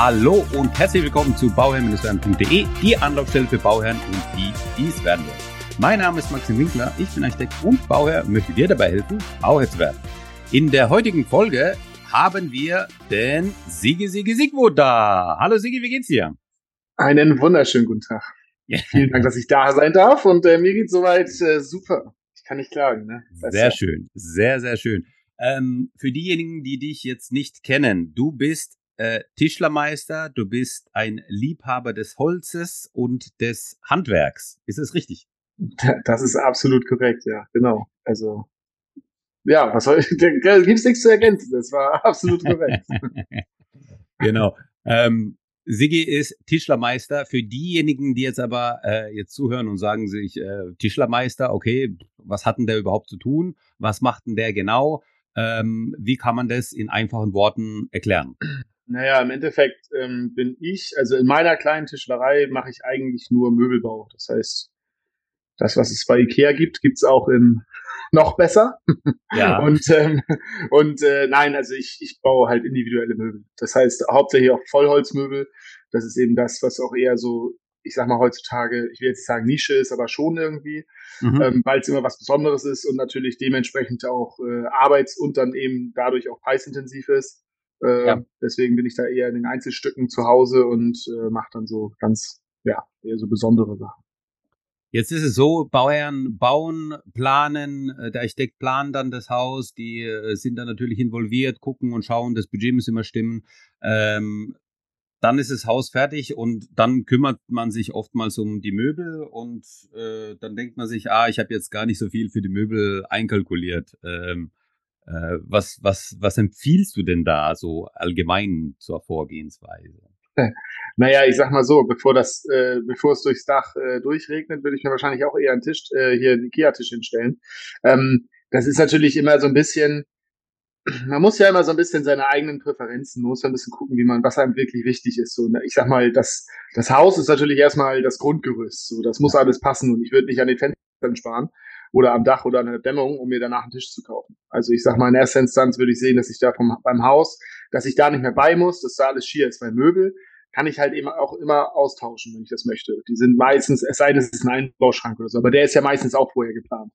Hallo und herzlich willkommen zu bauherrn-werden.de, die Anlaufstelle für Bauherren und die, die es werden wollen. Mein Name ist Maxim Winkler, ich bin Architekt und Bauherr und möchte dir dabei helfen, Bauherr zu werden. In der heutigen Folge haben wir den Sigi Sigi Sigmund da. Hallo Sigi, wie geht's dir? Einen wunderschönen guten Tag. Ja. Vielen Dank, dass ich da sein darf und äh, mir geht's soweit äh, super. Ich kann nicht klagen. Ne? Sehr ja. schön, sehr, sehr schön. Ähm, für diejenigen, die dich jetzt nicht kennen, du bist äh, Tischlermeister, du bist ein Liebhaber des Holzes und des Handwerks. Ist es richtig? Das ist absolut korrekt, ja, genau. Also, ja, was soll ich, da gibt's nichts zu ergänzen. Das war absolut korrekt. genau. Ähm, Sigi ist Tischlermeister. Für diejenigen, die jetzt aber äh, jetzt zuhören und sagen sich, äh, Tischlermeister, okay, was hat denn der überhaupt zu tun? Was macht denn der genau? Ähm, wie kann man das in einfachen Worten erklären? Naja, im Endeffekt ähm, bin ich, also in meiner kleinen Tischlerei mache ich eigentlich nur Möbelbau. Das heißt, das, was es bei Ikea gibt, gibt's auch in noch besser. Ja. und ähm, und äh, nein, also ich, ich baue halt individuelle Möbel. Das heißt hauptsächlich auch Vollholzmöbel. Das ist eben das, was auch eher so, ich sag mal heutzutage, ich will jetzt nicht sagen Nische ist, aber schon irgendwie, mhm. ähm, weil es immer was Besonderes ist und natürlich dementsprechend auch äh, arbeits- und dann eben dadurch auch preisintensiv ist. Äh, ja. Deswegen bin ich da eher in den Einzelstücken zu Hause und äh, mache dann so ganz, ja, eher so besondere Sachen. Jetzt ist es so, Bauherren bauen, planen, äh, der Architekt plant dann das Haus, die äh, sind dann natürlich involviert, gucken und schauen, das Budget muss immer stimmen. Ähm, dann ist das Haus fertig und dann kümmert man sich oftmals um die Möbel und äh, dann denkt man sich, ah, ich habe jetzt gar nicht so viel für die Möbel einkalkuliert. Ähm, äh, was, was, was empfiehlst du denn da so allgemein zur Vorgehensweise? Naja, ich sag mal so, bevor das, äh, bevor es durchs Dach äh, durchregnet, würde ich mir wahrscheinlich auch eher einen Tisch, äh, hier einen Ikea-Tisch hinstellen. Ähm, das ist natürlich immer so ein bisschen, man muss ja immer so ein bisschen seine eigenen Präferenzen, man muss ja ein bisschen gucken, wie man, was einem wirklich wichtig ist. So, ne? ich sag mal, das, das Haus ist natürlich erstmal das Grundgerüst. So, das muss alles passen und ich würde nicht an den Fenstern sparen oder am Dach oder an der Dämmung, um mir danach einen Tisch zu kaufen. Also ich sag mal, in erster Instanz würde ich sehen, dass ich da vom, beim Haus, dass ich da nicht mehr bei muss, dass da alles schier ist, weil Möbel kann ich halt eben auch immer austauschen, wenn ich das möchte. Die sind meistens, es sei denn, es ist ein Einbauschrank oder so, aber der ist ja meistens auch vorher geplant.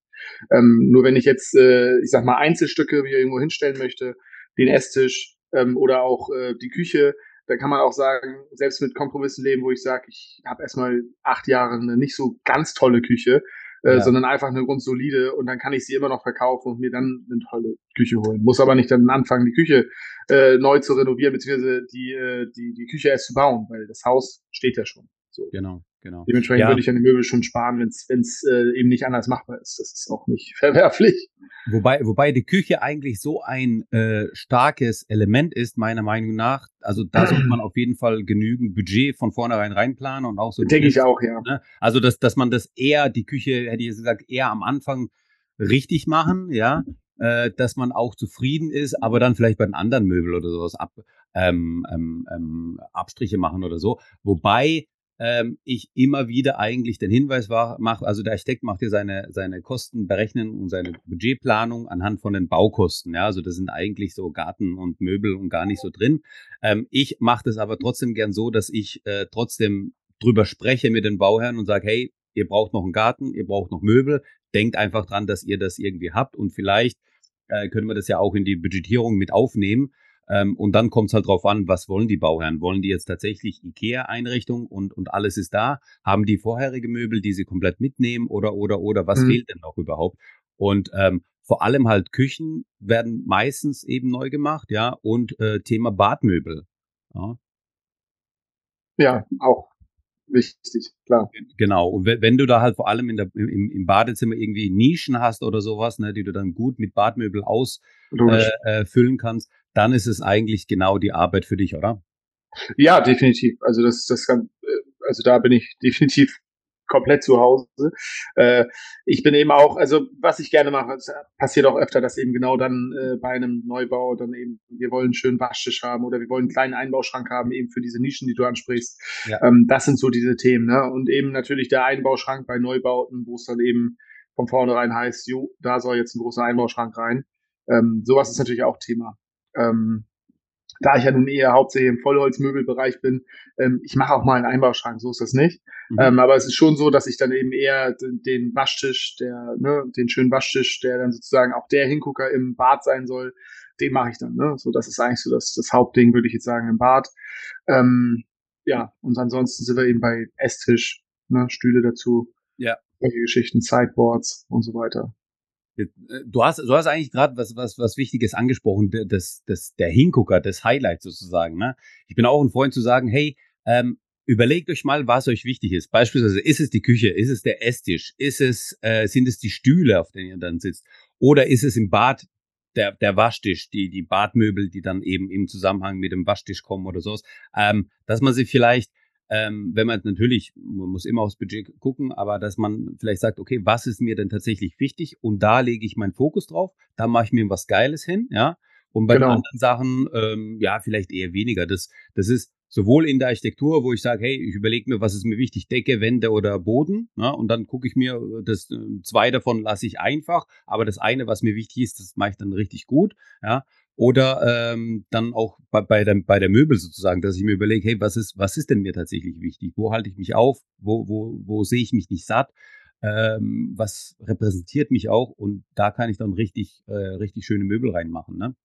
Ähm, nur wenn ich jetzt, äh, ich sag mal, Einzelstücke wieder irgendwo hinstellen möchte, den Esstisch ähm, oder auch äh, die Küche, da kann man auch sagen, selbst mit Kompromissen leben, wo ich sage, ich habe erstmal acht Jahre eine nicht so ganz tolle Küche, äh, ja. sondern einfach eine grundsolide und dann kann ich sie immer noch verkaufen und mir dann eine tolle Küche holen. Muss aber nicht dann anfangen, die Küche äh, neu zu renovieren, beziehungsweise die, äh, die, die Küche erst zu bauen, weil das Haus steht ja schon. So. Genau, genau. Dementsprechend ja. würde ich an den Möbel schon sparen, wenn es äh, eben nicht anders machbar ist. Das ist auch nicht verwerflich. Wobei, wobei die Küche eigentlich so ein äh, starkes Element ist, meiner Meinung nach. Also da sollte man auf jeden Fall genügend Budget von vornherein reinplanen und auch so. Denke ich auch, ja. Ne? Also dass, dass man das eher, die Küche, hätte ich gesagt, eher am Anfang richtig machen, ja, äh, dass man auch zufrieden ist, aber dann vielleicht bei den anderen Möbel oder sowas ab, ähm, ähm, ähm, Abstriche machen oder so. Wobei ähm, ich immer wieder eigentlich den Hinweis mache, also der Architekt macht hier seine, seine Kosten berechnen und seine Budgetplanung anhand von den Baukosten. Ja, also das sind eigentlich so Garten und Möbel und gar nicht so drin. Ähm, ich mache das aber trotzdem gern so, dass ich äh, trotzdem drüber spreche mit den Bauherren und sage, hey, ihr braucht noch einen Garten, ihr braucht noch Möbel, denkt einfach dran, dass ihr das irgendwie habt und vielleicht äh, können wir das ja auch in die Budgetierung mit aufnehmen. Ähm, und dann kommt es halt drauf an, was wollen die Bauherren? Wollen die jetzt tatsächlich IKEA-Einrichtung und, und alles ist da? Haben die vorherige Möbel, die sie komplett mitnehmen oder, oder, oder was mhm. fehlt denn noch überhaupt? Und ähm, vor allem halt Küchen werden meistens eben neu gemacht, ja, und äh, Thema Badmöbel. Ja. ja, auch wichtig, klar. Genau. Und wenn du da halt vor allem in der, im, im Badezimmer irgendwie Nischen hast oder sowas, ne, die du dann gut mit Badmöbel ausfüllen äh, äh, kannst, dann ist es eigentlich genau die Arbeit für dich, oder? Ja, definitiv. Also das, das kann, äh, also da bin ich definitiv komplett zu Hause. Äh, ich bin eben auch, also was ich gerne mache, es passiert auch öfter, dass eben genau dann äh, bei einem Neubau dann eben, wir wollen einen schönen Waschtisch haben oder wir wollen einen kleinen Einbauschrank haben, eben für diese Nischen, die du ansprichst. Ja. Ähm, das sind so diese Themen, ne? Und eben natürlich der Einbauschrank bei Neubauten, wo es dann eben von vornherein heißt, jo, da soll jetzt ein großer Einbauschrank rein. Ähm, sowas ist natürlich auch Thema. Ähm, da ich ja nun eher hauptsächlich im Vollholzmöbelbereich bin, ähm, ich mache auch mal einen Einbauschrank, so ist das nicht. Mhm. Ähm, aber es ist schon so, dass ich dann eben eher den, den Waschtisch, der, ne, den schönen Waschtisch, der dann sozusagen auch der Hingucker im Bad sein soll, den mache ich dann. Ne? So, das ist eigentlich so das, das Hauptding, würde ich jetzt sagen, im Bad. Ähm, ja, und ansonsten sind wir eben bei Esstisch, ne, Stühle dazu. Ja. Solche Geschichten, Sideboards und so weiter. Äh, du hast, du hast eigentlich gerade was, was, was Wichtiges angesprochen, das, das, der Hingucker, das Highlight sozusagen. Ne? Ich bin auch ein Freund zu sagen, hey, ähm, überlegt euch mal, was euch wichtig ist. Beispielsweise, ist es die Küche, ist es der Esstisch, ist es, äh, sind es die Stühle, auf denen ihr dann sitzt, oder ist es im Bad der, der Waschtisch, die, die Badmöbel, die dann eben im Zusammenhang mit dem Waschtisch kommen oder sowas, ähm, dass man sie vielleicht ähm, wenn man natürlich, man muss immer aufs Budget gucken, aber dass man vielleicht sagt, okay, was ist mir denn tatsächlich wichtig und da lege ich meinen Fokus drauf, da mache ich mir was Geiles hin, ja. Und bei genau. anderen Sachen, ähm, ja, vielleicht eher weniger. Das, das ist sowohl in der Architektur, wo ich sage, hey, ich überlege mir, was ist mir wichtig, Decke, Wände oder Boden, ja, und dann gucke ich mir, das äh, zwei davon lasse ich einfach, aber das eine, was mir wichtig ist, das mache ich dann richtig gut, ja. Oder ähm, dann auch bei, bei, der, bei der Möbel sozusagen, dass ich mir überlege, hey, was ist, was ist denn mir tatsächlich wichtig? Wo halte ich mich auf? Wo, wo, wo sehe ich mich nicht satt? Ähm, was repräsentiert mich auch? Und da kann ich dann richtig, äh, richtig schöne Möbel reinmachen. Ne?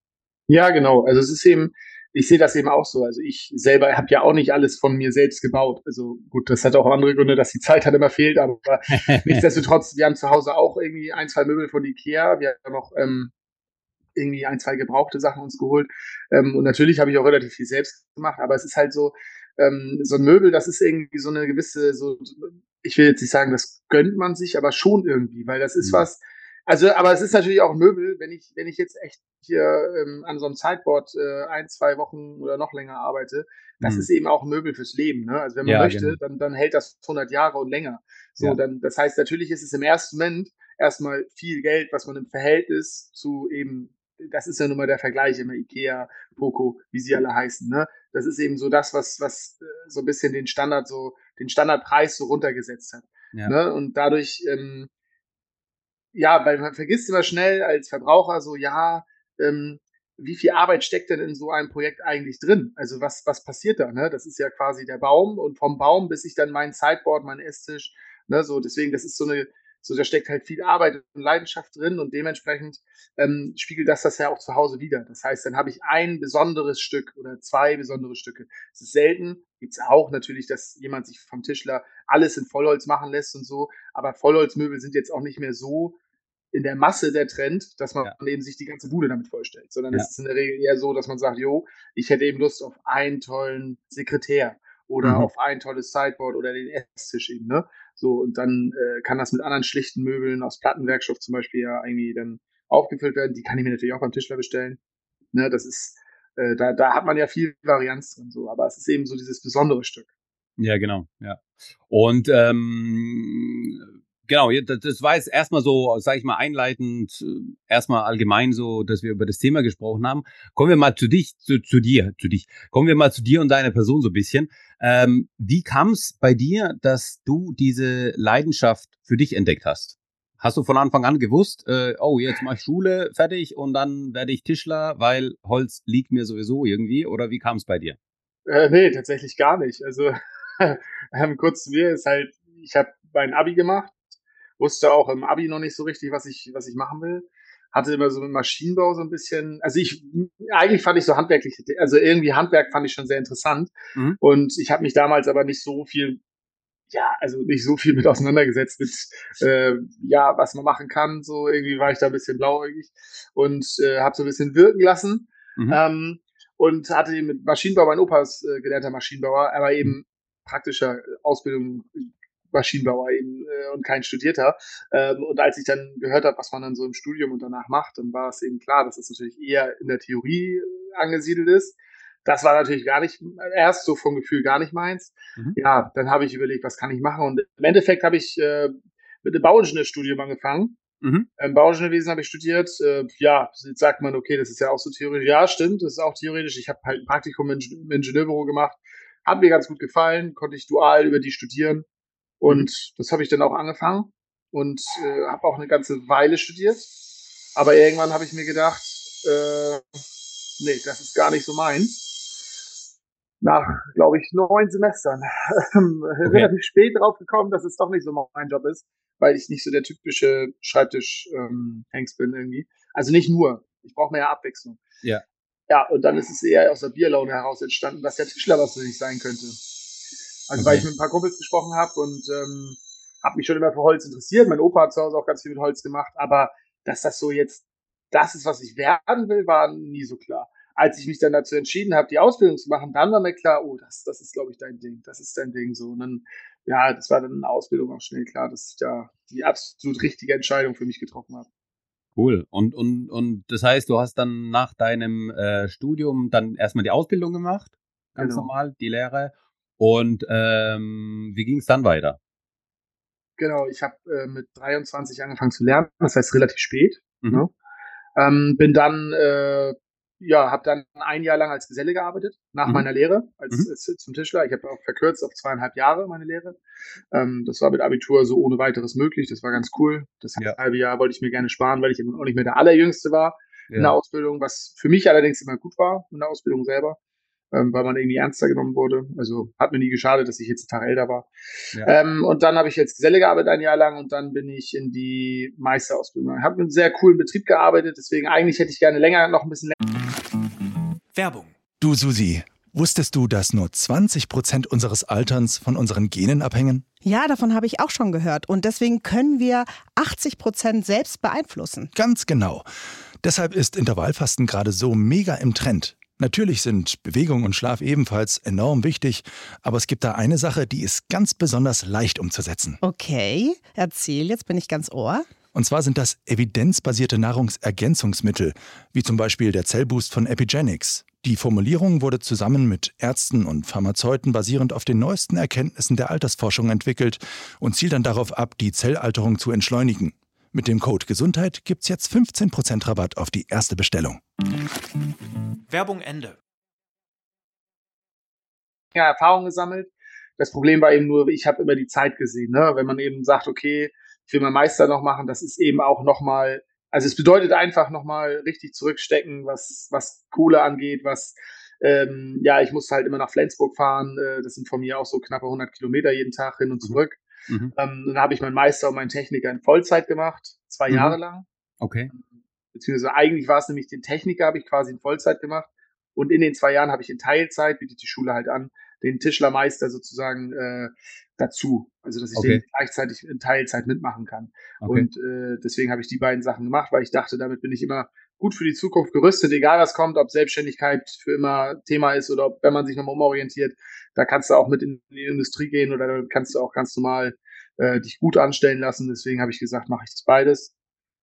Ja, genau. Also es ist eben, ich sehe das eben auch so. Also ich selber habe ja auch nicht alles von mir selbst gebaut. Also gut, das hat auch andere Gründe, dass die Zeit halt immer fehlt, aber nichtsdestotrotz, wir haben zu Hause auch irgendwie ein, zwei Möbel von Ikea. Wir haben auch ähm, irgendwie ein, zwei gebrauchte Sachen uns geholt. Ähm, und natürlich habe ich auch relativ viel selbst gemacht, aber es ist halt so, ähm, so ein Möbel, das ist irgendwie so eine gewisse, so, ich will jetzt nicht sagen, das gönnt man sich, aber schon irgendwie, weil das ist mhm. was, also, aber es ist natürlich auch ein Möbel, wenn ich, wenn ich jetzt echt hier ähm, an so einem Sideboard äh, ein, zwei Wochen oder noch länger arbeite, das mhm. ist eben auch ein Möbel fürs Leben. Ne? Also wenn man ja, möchte, genau. dann, dann hält das 100 Jahre und länger. So, ja. dann, das heißt, natürlich ist es im ersten Moment erstmal viel Geld, was man im Verhältnis zu eben das ist ja nun mal der Vergleich immer Ikea, Poco, wie sie alle heißen. Ne? Das ist eben so das, was, was äh, so ein bisschen den Standard so, den Standardpreis so runtergesetzt hat. Ja. Ne? Und dadurch, ähm, ja, weil man vergisst immer schnell als Verbraucher so, ja, ähm, wie viel Arbeit steckt denn in so einem Projekt eigentlich drin? Also was, was passiert da? Ne? Das ist ja quasi der Baum und vom Baum bis ich dann mein Sideboard, mein Esstisch, ne, so deswegen, das ist so eine so, da steckt halt viel Arbeit und Leidenschaft drin und dementsprechend ähm, spiegelt das das ja auch zu Hause wieder. Das heißt, dann habe ich ein besonderes Stück oder zwei besondere Stücke. Es ist selten, gibt es auch natürlich, dass jemand sich vom Tischler alles in Vollholz machen lässt und so, aber Vollholzmöbel sind jetzt auch nicht mehr so in der Masse der Trend, dass man ja. eben sich die ganze Bude damit vorstellt, sondern ja. es ist in der Regel eher so, dass man sagt, jo, ich hätte eben Lust auf einen tollen Sekretär oder mhm. auf ein tolles Sideboard oder den Esstisch eben, ne? So, und dann äh, kann das mit anderen schlichten Möbeln aus Plattenwerkstoff zum Beispiel ja irgendwie dann aufgefüllt werden. Die kann ich mir natürlich auch beim Tischler bestellen. Ne, das ist, äh, da, da hat man ja viel Varianz drin, so, aber es ist eben so dieses besondere Stück. Ja, genau, ja. Und ähm, genau, das war jetzt erstmal so, sage ich mal, einleitend, äh, erstmal allgemein so, dass wir über das Thema gesprochen haben. Kommen wir mal zu dich, zu, zu dir, zu dich. Kommen wir mal zu dir und deiner Person so ein bisschen. Ähm, wie kam es bei dir, dass du diese Leidenschaft für dich entdeckt hast? Hast du von Anfang an gewusst, äh, oh, jetzt mache ich Schule fertig und dann werde ich Tischler, weil Holz liegt mir sowieso irgendwie? Oder wie kam es bei dir? Äh, nee, tatsächlich gar nicht. Also ähm, kurz zu mir ist halt, ich habe mein Abi gemacht wusste auch im Abi noch nicht so richtig, was ich, was ich machen will. Hatte immer so mit Maschinenbau so ein bisschen, also ich, eigentlich fand ich so handwerklich, also irgendwie Handwerk fand ich schon sehr interessant. Mhm. Und ich habe mich damals aber nicht so viel ja, also nicht so viel mit auseinandergesetzt mit, äh, ja, was man machen kann. So irgendwie war ich da ein bisschen blauäugig und äh, habe so ein bisschen wirken lassen. Mhm. Ähm, und hatte mit Maschinenbau, mein Opa ist äh, gelernter Maschinenbauer, aber eben praktischer Ausbildung Maschinenbauer eben äh, und kein Studierter. Ähm, und als ich dann gehört habe, was man dann so im Studium und danach macht, dann war es eben klar, dass es natürlich eher in der Theorie äh, angesiedelt ist. Das war natürlich gar nicht, erst so vom Gefühl gar nicht meins. Mhm. Ja, dann habe ich überlegt, was kann ich machen? Und im Endeffekt habe ich äh, mit einem Bauingenieurstudium angefangen. Mhm. Ähm, Bauingenieurwesen habe ich studiert. Äh, ja, jetzt sagt man, okay, das ist ja auch so theoretisch. Ja, stimmt, das ist auch theoretisch. Ich habe halt ein Praktikum im Ingenieurbüro gemacht. Hat mir ganz gut gefallen, konnte ich dual über die studieren. Und das habe ich dann auch angefangen und äh, habe auch eine ganze Weile studiert. Aber irgendwann habe ich mir gedacht, äh, nee, das ist gar nicht so meins. Nach, glaube ich, neun Semestern. Okay. Relativ spät drauf gekommen, dass es doch nicht so mein Job ist, weil ich nicht so der typische Schreibtisch-Hengst ähm, bin irgendwie. Also nicht nur. Ich brauche mehr Abwechslung. Ja. Ja, und dann ist es eher aus der Bierlaune heraus entstanden, dass der Tischler was für sich sein könnte. Also okay. weil ich mit ein paar Kumpels gesprochen habe und ähm, habe mich schon immer für Holz interessiert. Mein Opa hat zu Hause auch ganz viel mit Holz gemacht, aber dass das so jetzt das ist, was ich werden will, war nie so klar. Als ich mich dann dazu entschieden habe, die Ausbildung zu machen, dann war mir klar, oh, das, das ist, glaube ich, dein Ding, das ist dein Ding so. Und dann, ja, das war dann in der Ausbildung auch schnell klar, dass ich da die absolut richtige Entscheidung für mich getroffen habe. Cool. Und, und, und das heißt, du hast dann nach deinem äh, Studium dann erstmal die Ausbildung gemacht, ganz genau. normal, die Lehre. Und ähm, wie ging es dann weiter? Genau, ich habe äh, mit 23 angefangen zu lernen, das heißt relativ spät. Mhm. Ne? Ähm, bin dann, äh, ja, habe dann ein Jahr lang als Geselle gearbeitet, nach mhm. meiner Lehre als, mhm. als, zum Tischler. Ich habe auch verkürzt auf zweieinhalb Jahre meine Lehre. Ähm, das war mit Abitur so ohne weiteres möglich. Das war ganz cool. Das ja. halbe Jahr wollte ich mir gerne sparen, weil ich eben auch nicht mehr der Allerjüngste war ja. in der Ausbildung, was für mich allerdings immer gut war in der Ausbildung selber ähm, weil man irgendwie ernster genommen wurde. Also hat mir nie geschadet, dass ich jetzt einen Tag älter war. Ja. Ähm, und dann habe ich jetzt Geselle gearbeitet ein Jahr lang und dann bin ich in die Meisterausbildung. Ich habe in einem sehr coolen Betrieb gearbeitet, deswegen eigentlich hätte ich gerne länger, noch ein bisschen länger. Werbung. Du Susi, wusstest du, dass nur 20 Prozent unseres Alterns von unseren Genen abhängen? Ja, davon habe ich auch schon gehört. Und deswegen können wir 80 Prozent selbst beeinflussen. Ganz genau. Deshalb ist Intervallfasten gerade so mega im Trend. Natürlich sind Bewegung und Schlaf ebenfalls enorm wichtig, aber es gibt da eine Sache, die ist ganz besonders leicht umzusetzen. Okay, erzähl, jetzt bin ich ganz ohr. Und zwar sind das evidenzbasierte Nahrungsergänzungsmittel, wie zum Beispiel der Zellboost von Epigenics. Die Formulierung wurde zusammen mit Ärzten und Pharmazeuten basierend auf den neuesten Erkenntnissen der Altersforschung entwickelt und zielt dann darauf ab, die Zellalterung zu entschleunigen. Mit dem Code Gesundheit gibt's jetzt 15% Rabatt auf die erste Bestellung. Werbung Ende. Ja, Erfahrung gesammelt. Das Problem war eben nur, ich habe immer die Zeit gesehen. Ne? Wenn man eben sagt, okay, ich will meinen Meister noch machen, das ist eben auch nochmal, also es bedeutet einfach nochmal richtig zurückstecken, was, was Kohle angeht, was, ähm, ja, ich muss halt immer nach Flensburg fahren. Äh, das sind von mir auch so knappe 100 Kilometer jeden Tag hin und mhm. zurück. Mhm. Ähm, dann habe ich meinen Meister und meinen Techniker in Vollzeit gemacht, zwei mhm. Jahre lang. Okay. Beziehungsweise eigentlich war es nämlich den Techniker, habe ich quasi in Vollzeit gemacht. Und in den zwei Jahren habe ich in Teilzeit, bietet die Schule halt an, den Tischlermeister sozusagen äh, dazu. Also dass ich okay. den gleichzeitig in Teilzeit mitmachen kann. Okay. Und äh, deswegen habe ich die beiden Sachen gemacht, weil ich dachte, damit bin ich immer gut für die Zukunft gerüstet, egal was kommt, ob Selbstständigkeit für immer Thema ist oder ob, wenn man sich nochmal umorientiert, da kannst du auch mit in die Industrie gehen oder da kannst du auch ganz normal äh, dich gut anstellen lassen. Deswegen habe ich gesagt, mache ich das beides.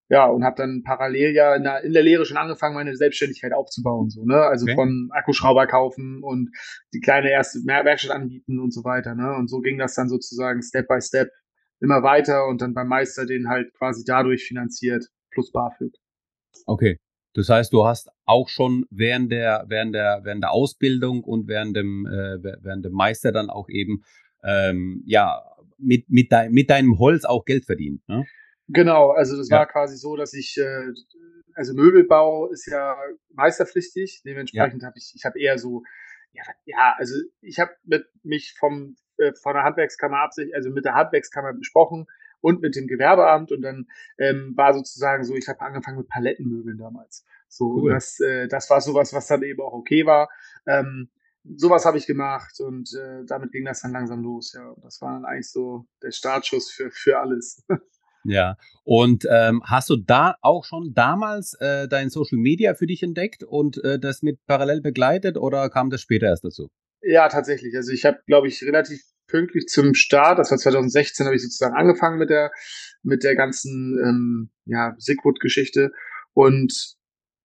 Ja, und habe dann parallel ja in der, in der Lehre schon angefangen, meine Selbstständigkeit aufzubauen. So, ne? Also okay. von Akkuschrauber kaufen und die kleine erste Werkstatt anbieten und so weiter. Ne? Und so ging das dann sozusagen Step by Step immer weiter und dann beim Meister den halt quasi dadurch finanziert, plus BAföG. Okay. Das heißt, du hast auch schon während der, während der, während der Ausbildung und während dem, äh, während dem Meister dann auch eben, ähm, ja, mit, mit, dein, mit deinem Holz auch Geld verdient, ne? Genau, also das ja. war quasi so, dass ich, äh, also Möbelbau ist ja meisterpflichtig, dementsprechend ja. habe ich, ich habe eher so, ja, ja, also ich habe mit mich vom äh, von der Handwerkskammer absicht, also mit der Handwerkskammer besprochen, und mit dem Gewerbeamt und dann ähm, war sozusagen so, ich habe angefangen mit Palettenmöbeln damals. So, cool. das, äh, das war sowas, was dann eben auch okay war. Ähm, sowas habe ich gemacht und äh, damit ging das dann langsam los. Ja, das war dann eigentlich so der Startschuss für, für alles. Ja, und ähm, hast du da auch schon damals äh, dein Social Media für dich entdeckt und äh, das mit parallel begleitet oder kam das später erst dazu? Ja, tatsächlich. Also ich habe, glaube ich, relativ pünktlich zum Start, das war 2016, habe ich sozusagen angefangen mit der mit der ganzen ähm, ja, Sigwood-Geschichte und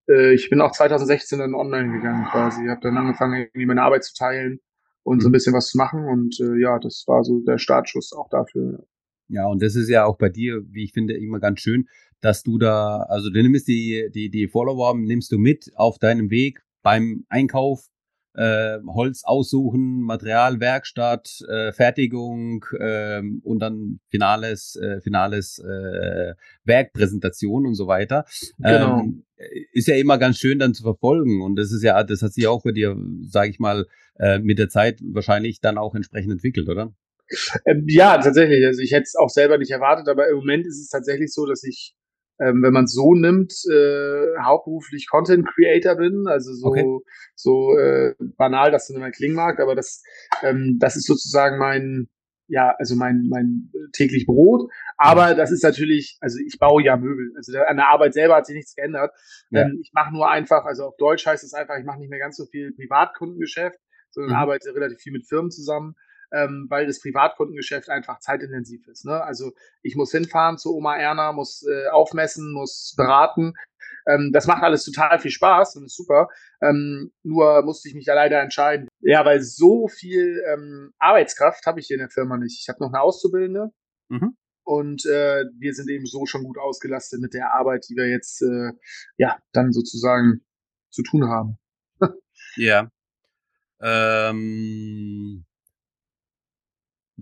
äh, ich bin auch 2016 dann online gegangen quasi. Ich habe dann angefangen, irgendwie meine Arbeit zu teilen und so ein mhm. bisschen was zu machen und äh, ja, das war so der Startschuss auch dafür. Ja, und das ist ja auch bei dir, wie ich finde, immer ganz schön, dass du da, also du nimmst die, die, die Follower, nimmst du mit auf deinem Weg beim Einkauf, äh, Holz aussuchen, Material, Werkstatt, äh, Fertigung äh, und dann finales, äh, finales äh, Werkpräsentation und so weiter. Genau. Ähm, ist ja immer ganz schön dann zu verfolgen und das ist ja, das hat sich auch bei dir, sage ich mal, äh, mit der Zeit wahrscheinlich dann auch entsprechend entwickelt, oder? Ähm, ja, tatsächlich. Also ich hätte es auch selber nicht erwartet, aber im Moment ist es tatsächlich so, dass ich ähm, wenn man es so nimmt, äh, hauptberuflich Content Creator bin, also so, okay. so äh, banal, dass das immer klingen mag, aber das, ähm, das ist sozusagen mein, ja, also mein, mein täglich Brot. Aber das ist natürlich, also ich baue ja Möbel. Also an der Arbeit selber hat sich nichts geändert. Ja. Ähm, ich mache nur einfach, also auf Deutsch heißt es einfach, ich mache nicht mehr ganz so viel Privatkundengeschäft, sondern mhm. arbeite relativ viel mit Firmen zusammen ähm, weil das Privatkundengeschäft einfach zeitintensiv ist. Ne? Also ich muss hinfahren zu Oma Erna, muss äh, aufmessen, muss beraten. Ähm, das macht alles total viel Spaß und ist super. Ähm, nur musste ich mich da leider entscheiden. Ja, weil so viel ähm, Arbeitskraft habe ich hier in der Firma nicht. Ich habe noch eine Auszubildende. Mhm. Und äh, wir sind eben so schon gut ausgelastet mit der Arbeit, die wir jetzt äh, ja dann sozusagen zu tun haben. ja. Ähm,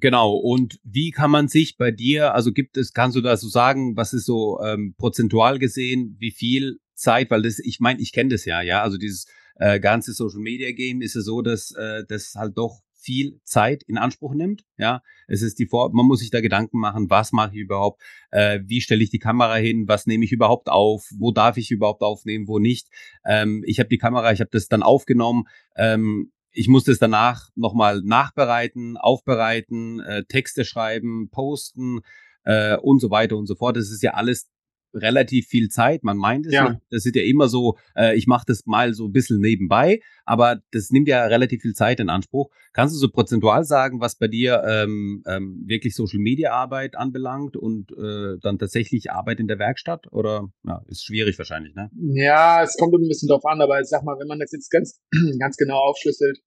Genau. Und wie kann man sich bei dir, also gibt es, kannst du da so sagen, was ist so ähm, prozentual gesehen, wie viel Zeit, weil das, ich meine, ich kenne das ja, ja, also dieses äh, ganze Social Media Game ist ja so, dass äh, das halt doch viel Zeit in Anspruch nimmt. Ja, es ist die Vor man muss sich da Gedanken machen, was mache ich überhaupt, äh, wie stelle ich die Kamera hin, was nehme ich überhaupt auf, wo darf ich überhaupt aufnehmen, wo nicht. Ähm, ich habe die Kamera, ich habe das dann aufgenommen. Ähm, ich musste es danach nochmal nachbereiten, aufbereiten, äh, Texte schreiben, posten äh, und so weiter und so fort. Das ist ja alles relativ viel Zeit. Man meint es ja. Das ist ja immer so, äh, ich mache das mal so ein bisschen nebenbei, aber das nimmt ja relativ viel Zeit in Anspruch. Kannst du so prozentual sagen, was bei dir ähm, ähm, wirklich Social Media Arbeit anbelangt und äh, dann tatsächlich Arbeit in der Werkstatt? Oder ja, ist schwierig wahrscheinlich, ne? Ja, es kommt ein bisschen drauf an, aber ich sag mal, wenn man das jetzt ganz, ganz genau aufschlüsselt,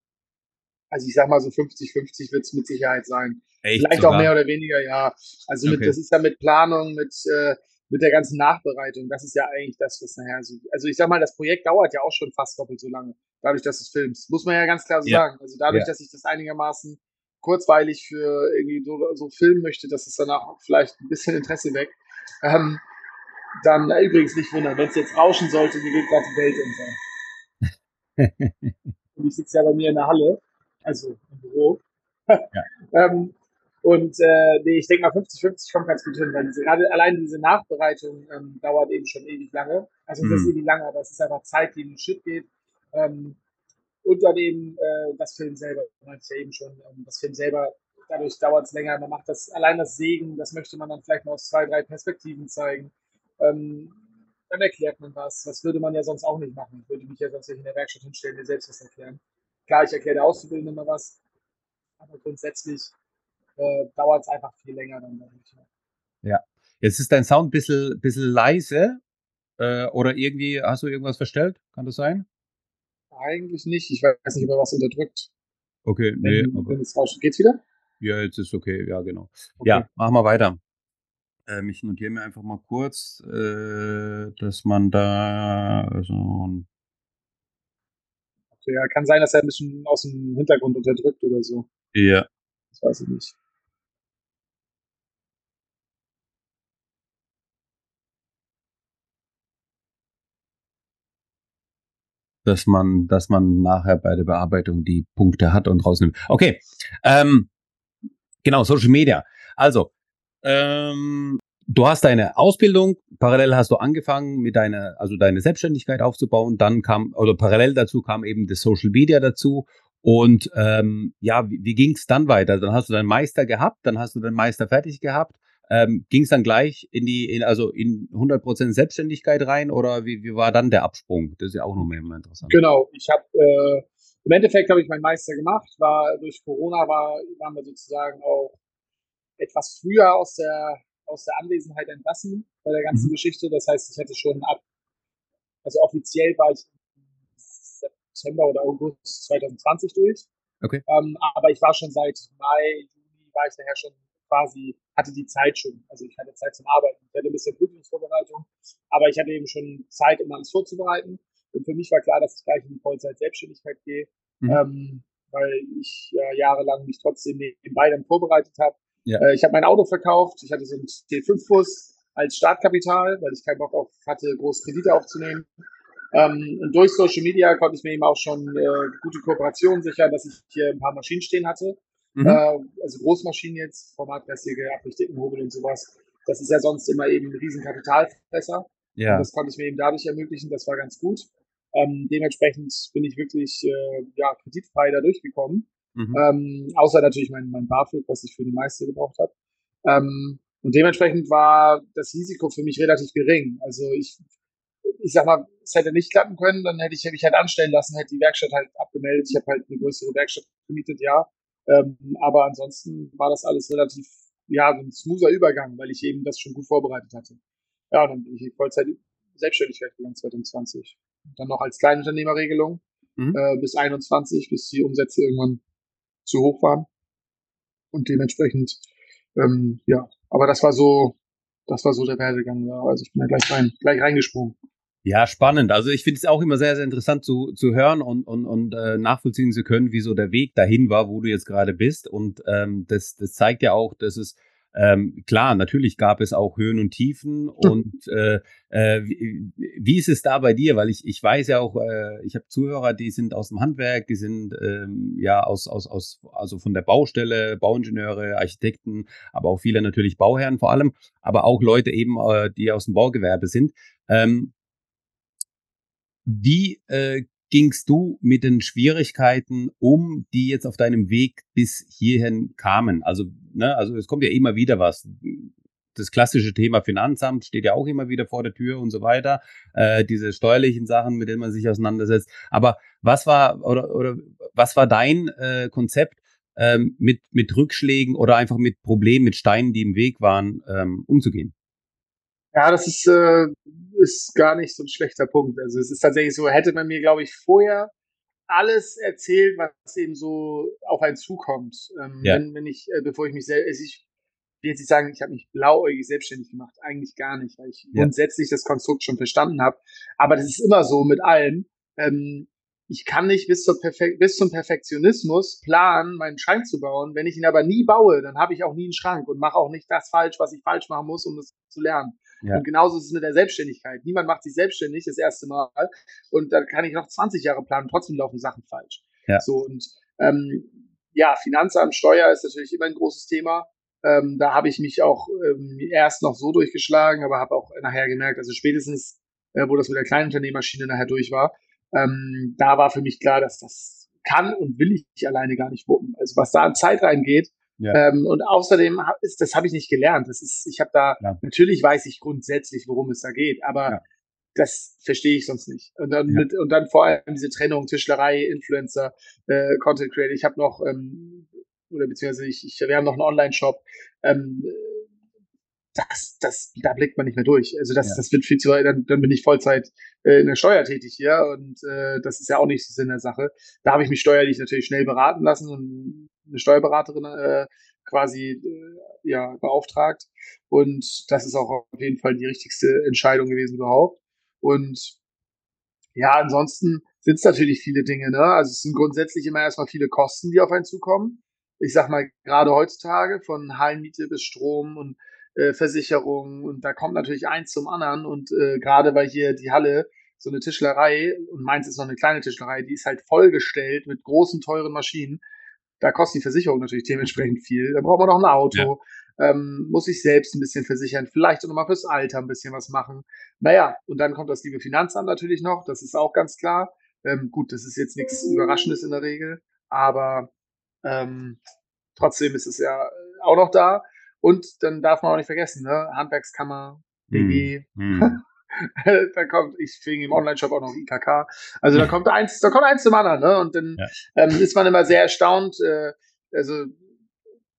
also ich sag mal so 50-50 wird es mit Sicherheit sein. Echt, Vielleicht sogar? auch mehr oder weniger, ja. Also mit, okay. das ist ja mit Planung, mit, äh, mit der ganzen Nachbereitung. Das ist ja eigentlich das, was nachher so. Also ich sag mal, das Projekt dauert ja auch schon fast doppelt so lange, dadurch, dass du es filmst. Muss man ja ganz klar so ja. sagen. Also dadurch, ja. dass ich das einigermaßen kurzweilig für irgendwie so, so filmen möchte, dass es danach auch vielleicht ein bisschen Interesse weg. Ähm, dann äh, übrigens nicht wundern, wenn es jetzt rauschen sollte, mir geht gerade die Welt unter. Und ich sitze ja bei mir in der Halle also im Büro. Ja. ähm, und äh, nee, ich denke mal 50-50 kommt ganz gut hin, weil diese, gerade allein diese Nachbereitung ähm, dauert eben schon ewig lange. Also das ist mhm. ewig lange, aber es ist einfach Zeit, die in den Shit geht. Ähm, und dann eben äh, das Film selber, meinte ich ja eben schon, ähm, das Film selber, dadurch dauert es länger. Man macht das, allein das Sägen, das möchte man dann vielleicht mal aus zwei, drei Perspektiven zeigen. Ähm, dann erklärt man was. Das würde man ja sonst auch nicht machen. Ich würde mich ja sonst nicht in der Werkstatt hinstellen, mir selbst was erklären. Klar, ich erkläre der Auszubildenden immer was, aber grundsätzlich äh, dauert es einfach viel länger dann. Ja, jetzt ist dein Sound ein bisschen, bisschen leise äh, oder irgendwie, hast du irgendwas verstellt? Kann das sein? Eigentlich nicht. Ich weiß nicht, ob er was unterdrückt. Okay, nee. Wenn, wenn es rauscht, geht's wieder? Ja, jetzt ist okay, ja, genau. Okay. Ja, machen wir weiter. Ähm, ich notiere mir einfach mal kurz, äh, dass man da so ein ja, kann sein, dass er ein bisschen aus dem Hintergrund unterdrückt oder so. Ja. Das weiß ich nicht. Dass man, dass man nachher bei der Bearbeitung die Punkte hat und rausnimmt. Okay. Ähm, genau, Social Media. Also, ähm, du hast deine Ausbildung, parallel hast du angefangen mit deiner, also deine Selbstständigkeit aufzubauen, dann kam, oder parallel dazu kam eben das Social Media dazu und ähm, ja, wie, wie ging es dann weiter? Dann hast du deinen Meister gehabt, dann hast du deinen Meister fertig gehabt. Ähm, ging es dann gleich in die, in, also in 100% Selbstständigkeit rein oder wie, wie war dann der Absprung? Das ist ja auch noch mehr interessant. Genau, ich habe äh, im Endeffekt habe ich meinen Meister gemacht, war durch Corona war, waren wir sozusagen auch etwas früher aus der aus der Anwesenheit entlassen bei der ganzen mhm. Geschichte. Das heißt, ich hätte schon ab, also offiziell war ich September oder August 2020 durch. Okay. Ähm, aber ich war schon seit Mai, Juni war ich daher schon quasi, hatte die Zeit schon. Also ich hatte Zeit zum Arbeiten. Ich hatte ein bisschen Prüfungsvorbereitung, aber ich hatte eben schon Zeit, um alles vorzubereiten. Und für mich war klar, dass ich gleich in die Vollzeit-Selbstständigkeit gehe, mhm. ähm, weil ich ja jahrelang mich trotzdem nebenbei dann vorbereitet habe. Ja. Äh, ich habe mein Auto verkauft, ich hatte so einen T5-Bus als Startkapital, weil ich keinen Bock auf hatte, große Kredite aufzunehmen. Ähm, und durch Social Media konnte ich mir eben auch schon äh, gute Kooperationen sichern, dass ich hier ein paar Maschinen stehen hatte. Mhm. Äh, also Großmaschinen jetzt, formatmäßige, Abrichticken, und sowas. Das ist ja sonst immer eben ein riesen Kapitalfresser. Ja. Und das konnte ich mir eben dadurch ermöglichen, das war ganz gut. Ähm, dementsprechend bin ich wirklich äh, ja, kreditfrei da durchgekommen. Mhm. Ähm, außer natürlich mein, mein BAföG, was ich für die meiste gebraucht habe. Ähm, und dementsprechend war das Risiko für mich relativ gering. Also ich, ich sag mal, es hätte nicht klappen können, dann hätte ich mich halt anstellen lassen, hätte die Werkstatt halt abgemeldet. Ich habe halt eine größere Werkstatt gemietet, ja. Ähm, aber ansonsten war das alles relativ, ja, so ein smoother Übergang, weil ich eben das schon gut vorbereitet hatte. Ja, und dann bin ich in Vollzeit Selbstständigkeit gegangen 2020. Dann noch als Kleinunternehmerregelung mhm. äh, bis 21, bis die Umsätze irgendwann zu hoch waren. Und dementsprechend, ähm, ja, aber das war so, das war so der Werdegang. Also ich bin da gleich rein, gleich reingesprungen. Ja, spannend. Also ich finde es auch immer sehr, sehr interessant zu, zu hören und, und, und äh, nachvollziehen zu können, wie so der Weg dahin war, wo du jetzt gerade bist. Und ähm, das, das zeigt ja auch, dass es ähm, klar, natürlich gab es auch Höhen und Tiefen und äh, äh, wie, wie ist es da bei dir? Weil ich, ich weiß ja auch, äh, ich habe Zuhörer, die sind aus dem Handwerk, die sind ähm, ja aus, aus, aus, also von der Baustelle, Bauingenieure, Architekten, aber auch viele natürlich Bauherren vor allem, aber auch Leute eben, äh, die aus dem Baugewerbe sind. Ähm, wie äh, gingst du mit den Schwierigkeiten um, die jetzt auf deinem Weg bis hierhin kamen? Also, ne, also es kommt ja immer wieder was. Das klassische Thema Finanzamt steht ja auch immer wieder vor der Tür und so weiter. Äh, diese steuerlichen Sachen, mit denen man sich auseinandersetzt. Aber was war oder oder was war dein äh, Konzept, ähm, mit mit Rückschlägen oder einfach mit Problemen, mit Steinen, die im Weg waren, ähm, umzugehen? Ja, das ist, äh, ist gar nicht so ein schlechter Punkt. Also es ist tatsächlich so, hätte man mir, glaube ich, vorher alles erzählt, was eben so auf einen zukommt. Ähm, ja. wenn, wenn ich, äh, bevor ich mich selbst, also ich will jetzt nicht sagen, ich habe mich blauäugig selbstständig gemacht, eigentlich gar nicht, weil ich ja. grundsätzlich das Konstrukt schon verstanden habe. Aber das ist immer so mit allem. Ähm, ich kann nicht bis, bis zum Perfektionismus planen, meinen Schrank zu bauen. Wenn ich ihn aber nie baue, dann habe ich auch nie einen Schrank und mache auch nicht das falsch, was ich falsch machen muss, um das zu lernen. Ja. Und genauso ist es mit der Selbstständigkeit. Niemand macht sich selbstständig das erste Mal und dann kann ich noch 20 Jahre planen, trotzdem laufen Sachen falsch. Ja. So und ähm, ja, Finanzamt, Steuer ist natürlich immer ein großes Thema. Ähm, da habe ich mich auch ähm, erst noch so durchgeschlagen, aber habe auch nachher gemerkt, also spätestens, äh, wo das mit der Kleinunternehmerschiene nachher durch war, ähm, da war für mich klar, dass das kann und will ich alleine gar nicht wuppen. Also was da an Zeit reingeht, ja. Ähm, und außerdem ist, das habe ich nicht gelernt. Das ist, ich habe da, ja. natürlich weiß ich grundsätzlich, worum es da geht, aber ja. das verstehe ich sonst nicht. Und dann mit, und dann vor allem diese Trennung, Tischlerei, Influencer, äh, Content Creator. Ich habe noch, ähm, oder beziehungsweise ich, ich, wir haben noch einen Online-Shop. Ähm, das, das, da blickt man nicht mehr durch. Also das, das wird viel zu weit, dann, dann bin ich Vollzeit äh, in der Steuer tätig hier und äh, das ist ja auch nicht so Sinn der Sache. Da habe ich mich steuerlich natürlich schnell beraten lassen und eine Steuerberaterin äh, quasi äh, ja beauftragt und das ist auch auf jeden Fall die richtigste Entscheidung gewesen überhaupt. Und ja, ansonsten sind es natürlich viele Dinge, ne? Also es sind grundsätzlich immer erstmal viele Kosten, die auf einen zukommen. Ich sag mal, gerade heutzutage von Hallenmiete bis Strom und äh, Versicherung und da kommt natürlich eins zum anderen und äh, gerade weil hier die Halle so eine Tischlerei und meins ist noch eine kleine Tischlerei, die ist halt vollgestellt mit großen, teuren Maschinen. Da kostet die Versicherung natürlich dementsprechend viel. Da braucht man noch ein Auto, ja. ähm, muss sich selbst ein bisschen versichern, vielleicht auch nochmal fürs Alter ein bisschen was machen. Naja, und dann kommt das liebe Finanzamt natürlich noch, das ist auch ganz klar. Ähm, gut, das ist jetzt nichts Überraschendes in der Regel, aber ähm, trotzdem ist es ja auch noch da. Und dann darf man auch nicht vergessen, ne? Handwerkskammer, BG. Mm. Mm. da kommt, ich fing im Online-Shop auch noch IKK. Also da kommt eins, da kommt eins zum anderen, ne? Und dann ja. ähm, ist man immer sehr erstaunt. Äh, also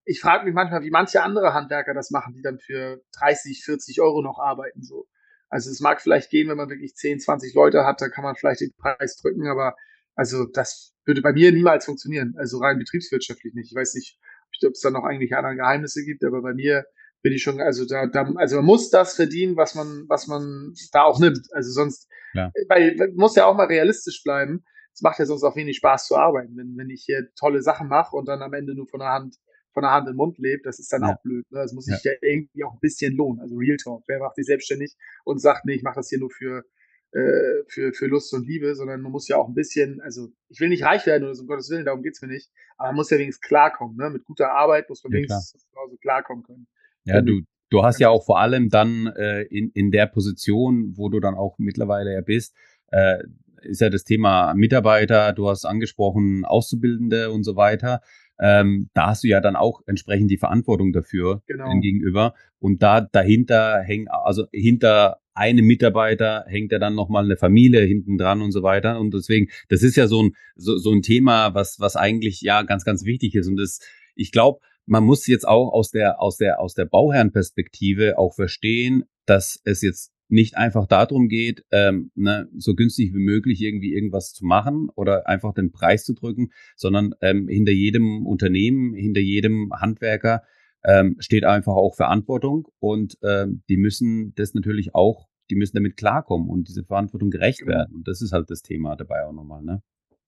ich frage mich manchmal, wie manche andere Handwerker das machen, die dann für 30, 40 Euro noch arbeiten. So. Also es mag vielleicht gehen, wenn man wirklich 10, 20 Leute hat, da kann man vielleicht den Preis drücken, aber also das würde bei mir niemals funktionieren. Also rein betriebswirtschaftlich nicht. Ich weiß nicht, ob es da noch eigentlich andere Geheimnisse gibt, aber bei mir bin ich schon, also da, da, also man muss das verdienen, was man, was man da auch nimmt. Also sonst, ja. weil man muss ja auch mal realistisch bleiben. Es macht ja sonst auch wenig Spaß zu arbeiten, wenn, wenn ich hier tolle Sachen mache und dann am Ende nur von der Hand, von der Hand in den Mund lebe, das ist dann ja. auch blöd. Ne? Das muss sich ja. ja irgendwie auch ein bisschen lohnen. Also Real Talk. Wer macht sich selbstständig und sagt, nee, ich mache das hier nur für, äh, für, für Lust und Liebe, sondern man muss ja auch ein bisschen, also ich will nicht reich werden oder so, um Gottes Willen, darum geht's mir nicht, aber man muss ja wenigstens klarkommen, ne? Mit guter Arbeit muss man ja, wenigstens klar. klarkommen können. Ja, du, du hast ja auch vor allem dann äh, in, in der Position, wo du dann auch mittlerweile ja bist, äh, ist ja das Thema Mitarbeiter, du hast angesprochen Auszubildende und so weiter. Ähm, da hast du ja dann auch entsprechend die Verantwortung dafür genau. gegenüber. Und da dahinter hängt, also hinter einem Mitarbeiter hängt ja dann nochmal eine Familie hinten dran und so weiter. Und deswegen, das ist ja so ein, so, so ein Thema, was, was eigentlich ja ganz, ganz wichtig ist. Und das, ich glaube, man muss jetzt auch aus der, aus der, aus der Bauherrenperspektive auch verstehen, dass es jetzt nicht einfach darum geht, ähm, ne, so günstig wie möglich irgendwie irgendwas zu machen oder einfach den Preis zu drücken, sondern ähm, hinter jedem Unternehmen, hinter jedem Handwerker ähm, steht einfach auch Verantwortung und ähm, die müssen das natürlich auch, die müssen damit klarkommen und diese Verantwortung gerecht genau. werden. Und das ist halt das Thema dabei auch nochmal. Ne?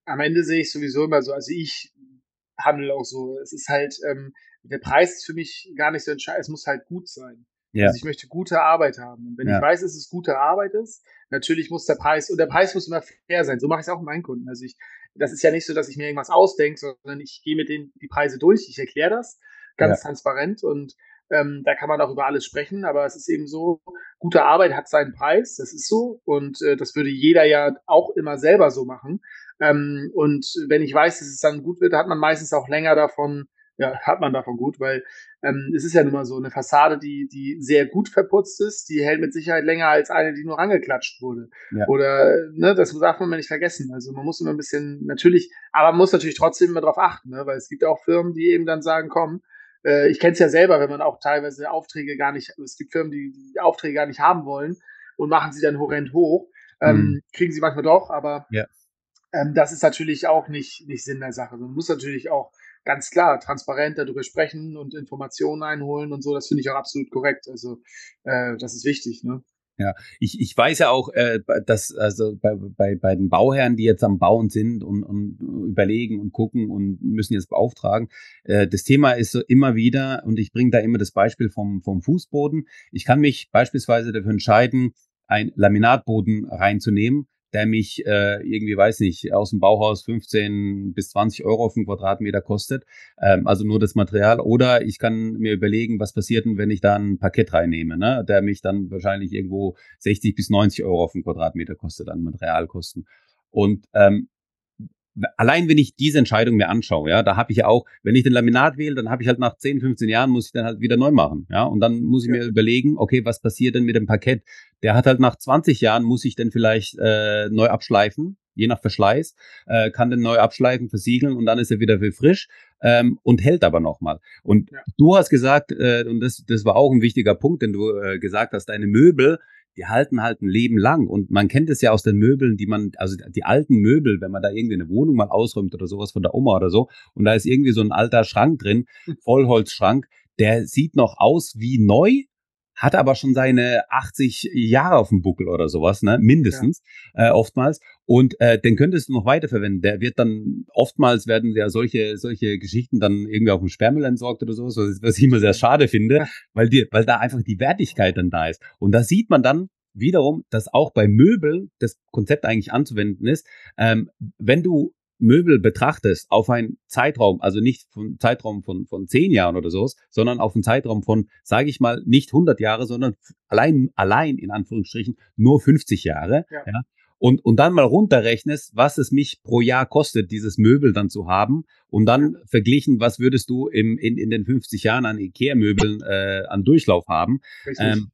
Am Ende sehe ich sowieso immer so, also ich handle auch so. Es ist halt, ähm, der Preis ist für mich gar nicht so entscheidend, es muss halt gut sein. Ja. Also ich möchte gute Arbeit haben. Und wenn ja. ich weiß, dass es gute Arbeit ist, natürlich muss der Preis, und der Preis muss immer fair sein. So mache ich es auch mit meinen Kunden. Also ich, das ist ja nicht so, dass ich mir irgendwas ausdenke, sondern ich gehe mit denen die Preise durch, ich erkläre das ganz ja. transparent und ähm, da kann man auch über alles sprechen, aber es ist eben so, gute Arbeit hat seinen Preis, das ist so und äh, das würde jeder ja auch immer selber so machen. Ähm, und wenn ich weiß, dass es dann gut wird, hat man meistens auch länger davon, ja, hat man davon gut, weil ähm, es ist ja nun mal so eine Fassade, die, die sehr gut verputzt ist, die hält mit Sicherheit länger als eine, die nur angeklatscht wurde. Ja. Oder, ne, das darf man nicht vergessen. Also man muss immer ein bisschen, natürlich, aber man muss natürlich trotzdem immer darauf achten, ne, weil es gibt auch Firmen, die eben dann sagen, komm, äh, ich kenne es ja selber, wenn man auch teilweise Aufträge gar nicht, es gibt Firmen, die, die Aufträge gar nicht haben wollen und machen sie dann horrend hoch. Ähm, mhm. Kriegen sie manchmal doch, aber ja. Ähm, das ist natürlich auch nicht, nicht Sinn der Sache. Man muss natürlich auch ganz klar transparent darüber sprechen und Informationen einholen und so. Das finde ich auch absolut korrekt. Also äh, das ist wichtig. Ne? Ja, ich, ich weiß ja auch, äh, dass also bei, bei, bei den Bauherren, die jetzt am Bauen sind und, und überlegen und gucken und müssen jetzt beauftragen, äh, das Thema ist so immer wieder, und ich bringe da immer das Beispiel vom, vom Fußboden. Ich kann mich beispielsweise dafür entscheiden, ein Laminatboden reinzunehmen der mich äh, irgendwie, weiß nicht, aus dem Bauhaus 15 bis 20 Euro auf den Quadratmeter kostet. Ähm, also nur das Material. Oder ich kann mir überlegen, was passiert denn, wenn ich da ein Parkett reinnehme, ne? der mich dann wahrscheinlich irgendwo 60 bis 90 Euro auf den Quadratmeter kostet an Materialkosten. Und ähm, allein wenn ich diese Entscheidung mir anschaue, ja, da habe ich ja auch, wenn ich den Laminat wähle, dann habe ich halt nach 10, 15 Jahren muss ich dann halt wieder neu machen, ja, und dann muss ich ja. mir überlegen, okay, was passiert denn mit dem Parkett? Der hat halt nach 20 Jahren muss ich dann vielleicht äh, neu abschleifen, je nach Verschleiß, äh, kann den neu abschleifen, versiegeln und dann ist er wieder für frisch ähm, und hält aber nochmal. Und ja. du hast gesagt, äh, und das, das war auch ein wichtiger Punkt, den du äh, gesagt hast, deine Möbel, die halten halt ein Leben lang. Und man kennt es ja aus den Möbeln, die man, also die alten Möbel, wenn man da irgendwie eine Wohnung mal ausräumt oder sowas von der Oma oder so, und da ist irgendwie so ein alter Schrank drin, hm. Vollholzschrank, der sieht noch aus wie neu, hat aber schon seine 80 Jahre auf dem Buckel oder sowas, ne? Mindestens, ja. äh, oftmals. Und äh, den könntest du noch weiterverwenden. Der wird dann, oftmals werden ja solche, solche Geschichten dann irgendwie auf dem Sperrmüll entsorgt oder sowas, was ich immer sehr schade finde, weil, die, weil da einfach die Wertigkeit dann da ist. Und da sieht man dann, wiederum, dass auch bei Möbeln das Konzept eigentlich anzuwenden ist. Ähm, wenn du Möbel betrachtest auf einen Zeitraum, also nicht von Zeitraum von, von zehn Jahren oder so, sondern auf einen Zeitraum von, sage ich mal, nicht 100 Jahre, sondern allein, allein in Anführungsstrichen nur 50 Jahre, ja. ja. Und, und dann mal runterrechnest, was es mich pro Jahr kostet, dieses Möbel dann zu haben und dann verglichen, was würdest du im, in, in den 50 Jahren an Ikea-Möbeln äh, an Durchlauf haben. Ähm,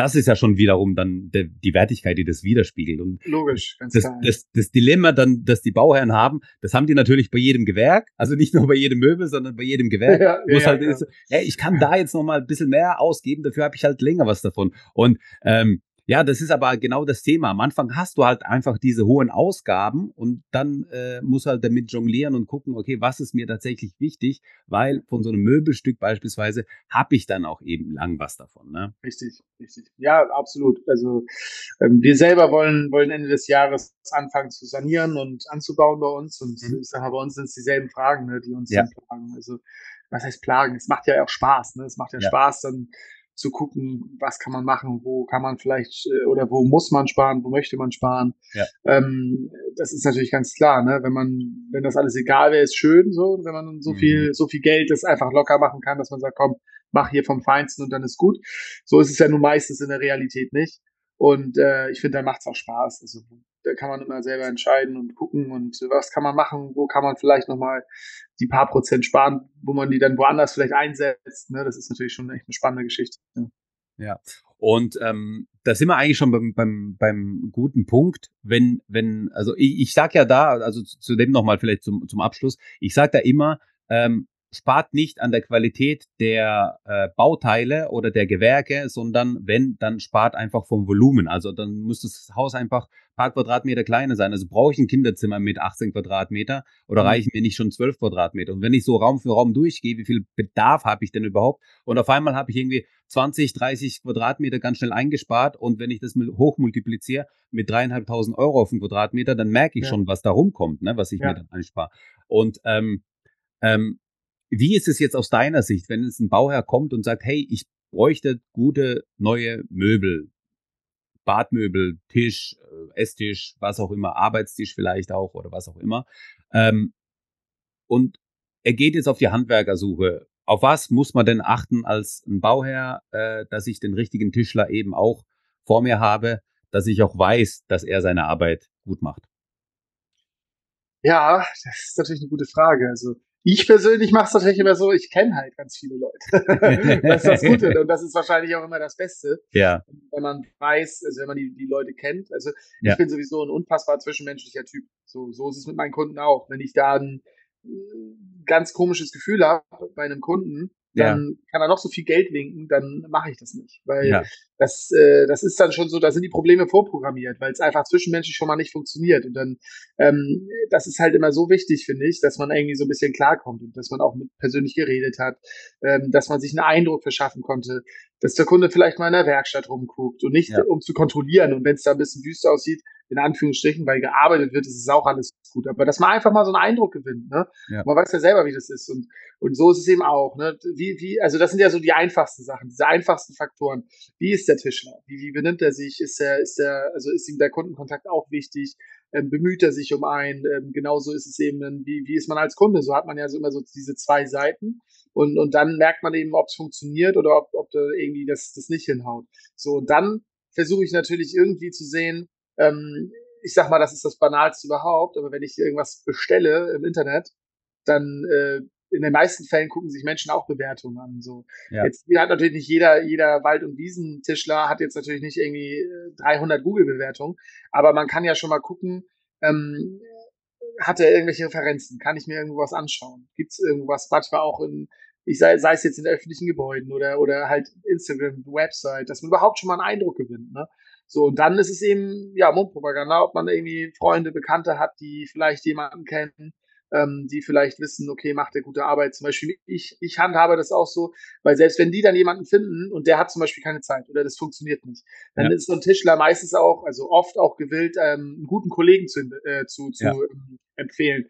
das ist ja schon wiederum dann de, die Wertigkeit, die das widerspiegelt. Und Logisch, ganz das, klar. Das, das Dilemma dann, das die Bauherren haben, das haben die natürlich bei jedem Gewerk, also nicht nur bei jedem Möbel, sondern bei jedem Gewerk. Ja, ja, halt, ja. Ist, hey, ich kann da jetzt noch mal ein bisschen mehr ausgeben, dafür habe ich halt länger was davon. Und ähm, Ja, das ist aber genau das Thema. Am Anfang hast du halt einfach diese hohen Ausgaben und dann äh, muss halt damit jonglieren und gucken, okay, was ist mir tatsächlich wichtig, weil von so einem Möbelstück beispielsweise habe ich dann auch eben lang was davon. Ne? Richtig, richtig. Ja, absolut. Also ähm, wir selber wollen, wollen Ende des Jahres anfangen zu sanieren und anzubauen bei uns und mhm. ich sage mal, bei uns sind es dieselben Fragen, ne, die uns ja. plagen. Also was heißt plagen? Es macht ja auch Spaß. Ne? Es macht ja, ja. Spaß, dann zu gucken, was kann man machen, wo kann man vielleicht äh, oder wo muss man sparen, wo möchte man sparen. Ja. Ähm, das ist natürlich ganz klar, ne? Wenn man, wenn das alles egal wäre, ist schön so, wenn man so mhm. viel, so viel Geld das einfach locker machen kann, dass man sagt, komm, mach hier vom Feinsten und dann ist gut. So ist es ja nun meistens in der Realität nicht. Und äh, ich finde, da macht es auch Spaß. Also da kann man immer selber entscheiden und gucken und was kann man machen, wo kann man vielleicht nochmal die paar Prozent sparen, wo man die dann woanders vielleicht einsetzt. Ne? Das ist natürlich schon echt eine spannende Geschichte. Ja. Und ähm, da sind wir eigentlich schon beim, beim, beim guten Punkt, wenn, wenn, also ich, ich sag ja da, also zu dem nochmal vielleicht zum, zum Abschluss, ich sag da immer, ähm, spart nicht an der Qualität der äh, Bauteile oder der Gewerke, sondern wenn, dann spart einfach vom Volumen. Also dann muss das Haus einfach ein paar Quadratmeter kleiner sein. Also brauche ich ein Kinderzimmer mit 18 Quadratmeter oder mhm. reichen mir nicht schon 12 Quadratmeter? Und wenn ich so Raum für Raum durchgehe, wie viel Bedarf habe ich denn überhaupt? Und auf einmal habe ich irgendwie 20, 30 Quadratmeter ganz schnell eingespart und wenn ich das hochmultipliziere mit dreieinhalbtausend Euro auf den Quadratmeter, dann merke ich ja. schon, was da rumkommt, ne, was ich ja. mir dann einspare. Und ähm, ähm, wie ist es jetzt aus deiner Sicht, wenn es ein Bauherr kommt und sagt, hey, ich bräuchte gute neue Möbel, Badmöbel, Tisch, äh, Esstisch, was auch immer, Arbeitstisch vielleicht auch oder was auch immer. Ähm, und er geht jetzt auf die Handwerkersuche. Auf was muss man denn achten als ein Bauherr, äh, dass ich den richtigen Tischler eben auch vor mir habe, dass ich auch weiß, dass er seine Arbeit gut macht? Ja, das ist natürlich eine gute Frage. Also ich persönlich mache es natürlich immer so, ich kenne halt ganz viele Leute. das ist das Gute und das ist wahrscheinlich auch immer das Beste. Ja. Wenn man weiß, also wenn man die, die Leute kennt. Also ja. ich bin sowieso ein unpassbar zwischenmenschlicher Typ. So, so ist es mit meinen Kunden auch. Wenn ich da ein ganz komisches Gefühl habe bei einem Kunden, dann ja. kann er noch so viel Geld winken, dann mache ich das nicht. Weil ja. das, äh, das ist dann schon so, da sind die Probleme vorprogrammiert, weil es einfach zwischenmenschlich schon mal nicht funktioniert. Und dann, ähm, das ist halt immer so wichtig, finde ich, dass man irgendwie so ein bisschen klarkommt und dass man auch mit persönlich geredet hat, ähm, dass man sich einen Eindruck verschaffen konnte, dass der Kunde vielleicht mal in der Werkstatt rumguckt und nicht ja. um zu kontrollieren. Und wenn es da ein bisschen düster aussieht, in Anführungsstrichen, weil gearbeitet wird, ist es auch alles gut. Aber dass man einfach mal so einen Eindruck gewinnt, ne? Ja. Man weiß ja selber, wie das ist. Und, und so ist es eben auch, ne? Wie, wie, also das sind ja so die einfachsten Sachen, diese einfachsten Faktoren. Wie ist der Tischler? Wie, wie benimmt er sich? Ist er, ist der, also ist ihm der Kundenkontakt auch wichtig? Ähm, bemüht er sich um einen? Ähm, genauso ist es eben, wie, wie ist man als Kunde? So hat man ja so immer so diese zwei Seiten. Und, und dann merkt man eben, ob es funktioniert oder ob, ob da irgendwie das, das nicht hinhaut. So, und dann versuche ich natürlich irgendwie zu sehen, ähm, ich sag mal, das ist das Banalste überhaupt, aber wenn ich irgendwas bestelle im Internet, dann äh, in den meisten Fällen gucken sich Menschen auch Bewertungen an. So. Ja. Jetzt hat natürlich nicht jeder, jeder Wald- und Wiesentischler hat jetzt natürlich nicht irgendwie 300 äh, Google-Bewertungen, aber man kann ja schon mal gucken, ähm, hat er irgendwelche Referenzen? Kann ich mir irgendwas anschauen? Gibt es irgendwas manchmal auch in, ich sei, sei es jetzt in öffentlichen Gebäuden oder, oder halt Instagram, Website, dass man überhaupt schon mal einen Eindruck gewinnt. Ne? So, und dann ist es eben, ja, Mundpropaganda, ob man irgendwie Freunde, Bekannte hat, die vielleicht jemanden kennen, ähm, die vielleicht wissen, okay, macht der gute Arbeit. Zum Beispiel, ich, ich handhabe das auch so, weil selbst wenn die dann jemanden finden und der hat zum Beispiel keine Zeit oder das funktioniert nicht, dann ja. ist so ein Tischler meistens auch, also oft auch gewillt, ähm, einen guten Kollegen zu, äh, zu, zu ja. ähm, empfehlen.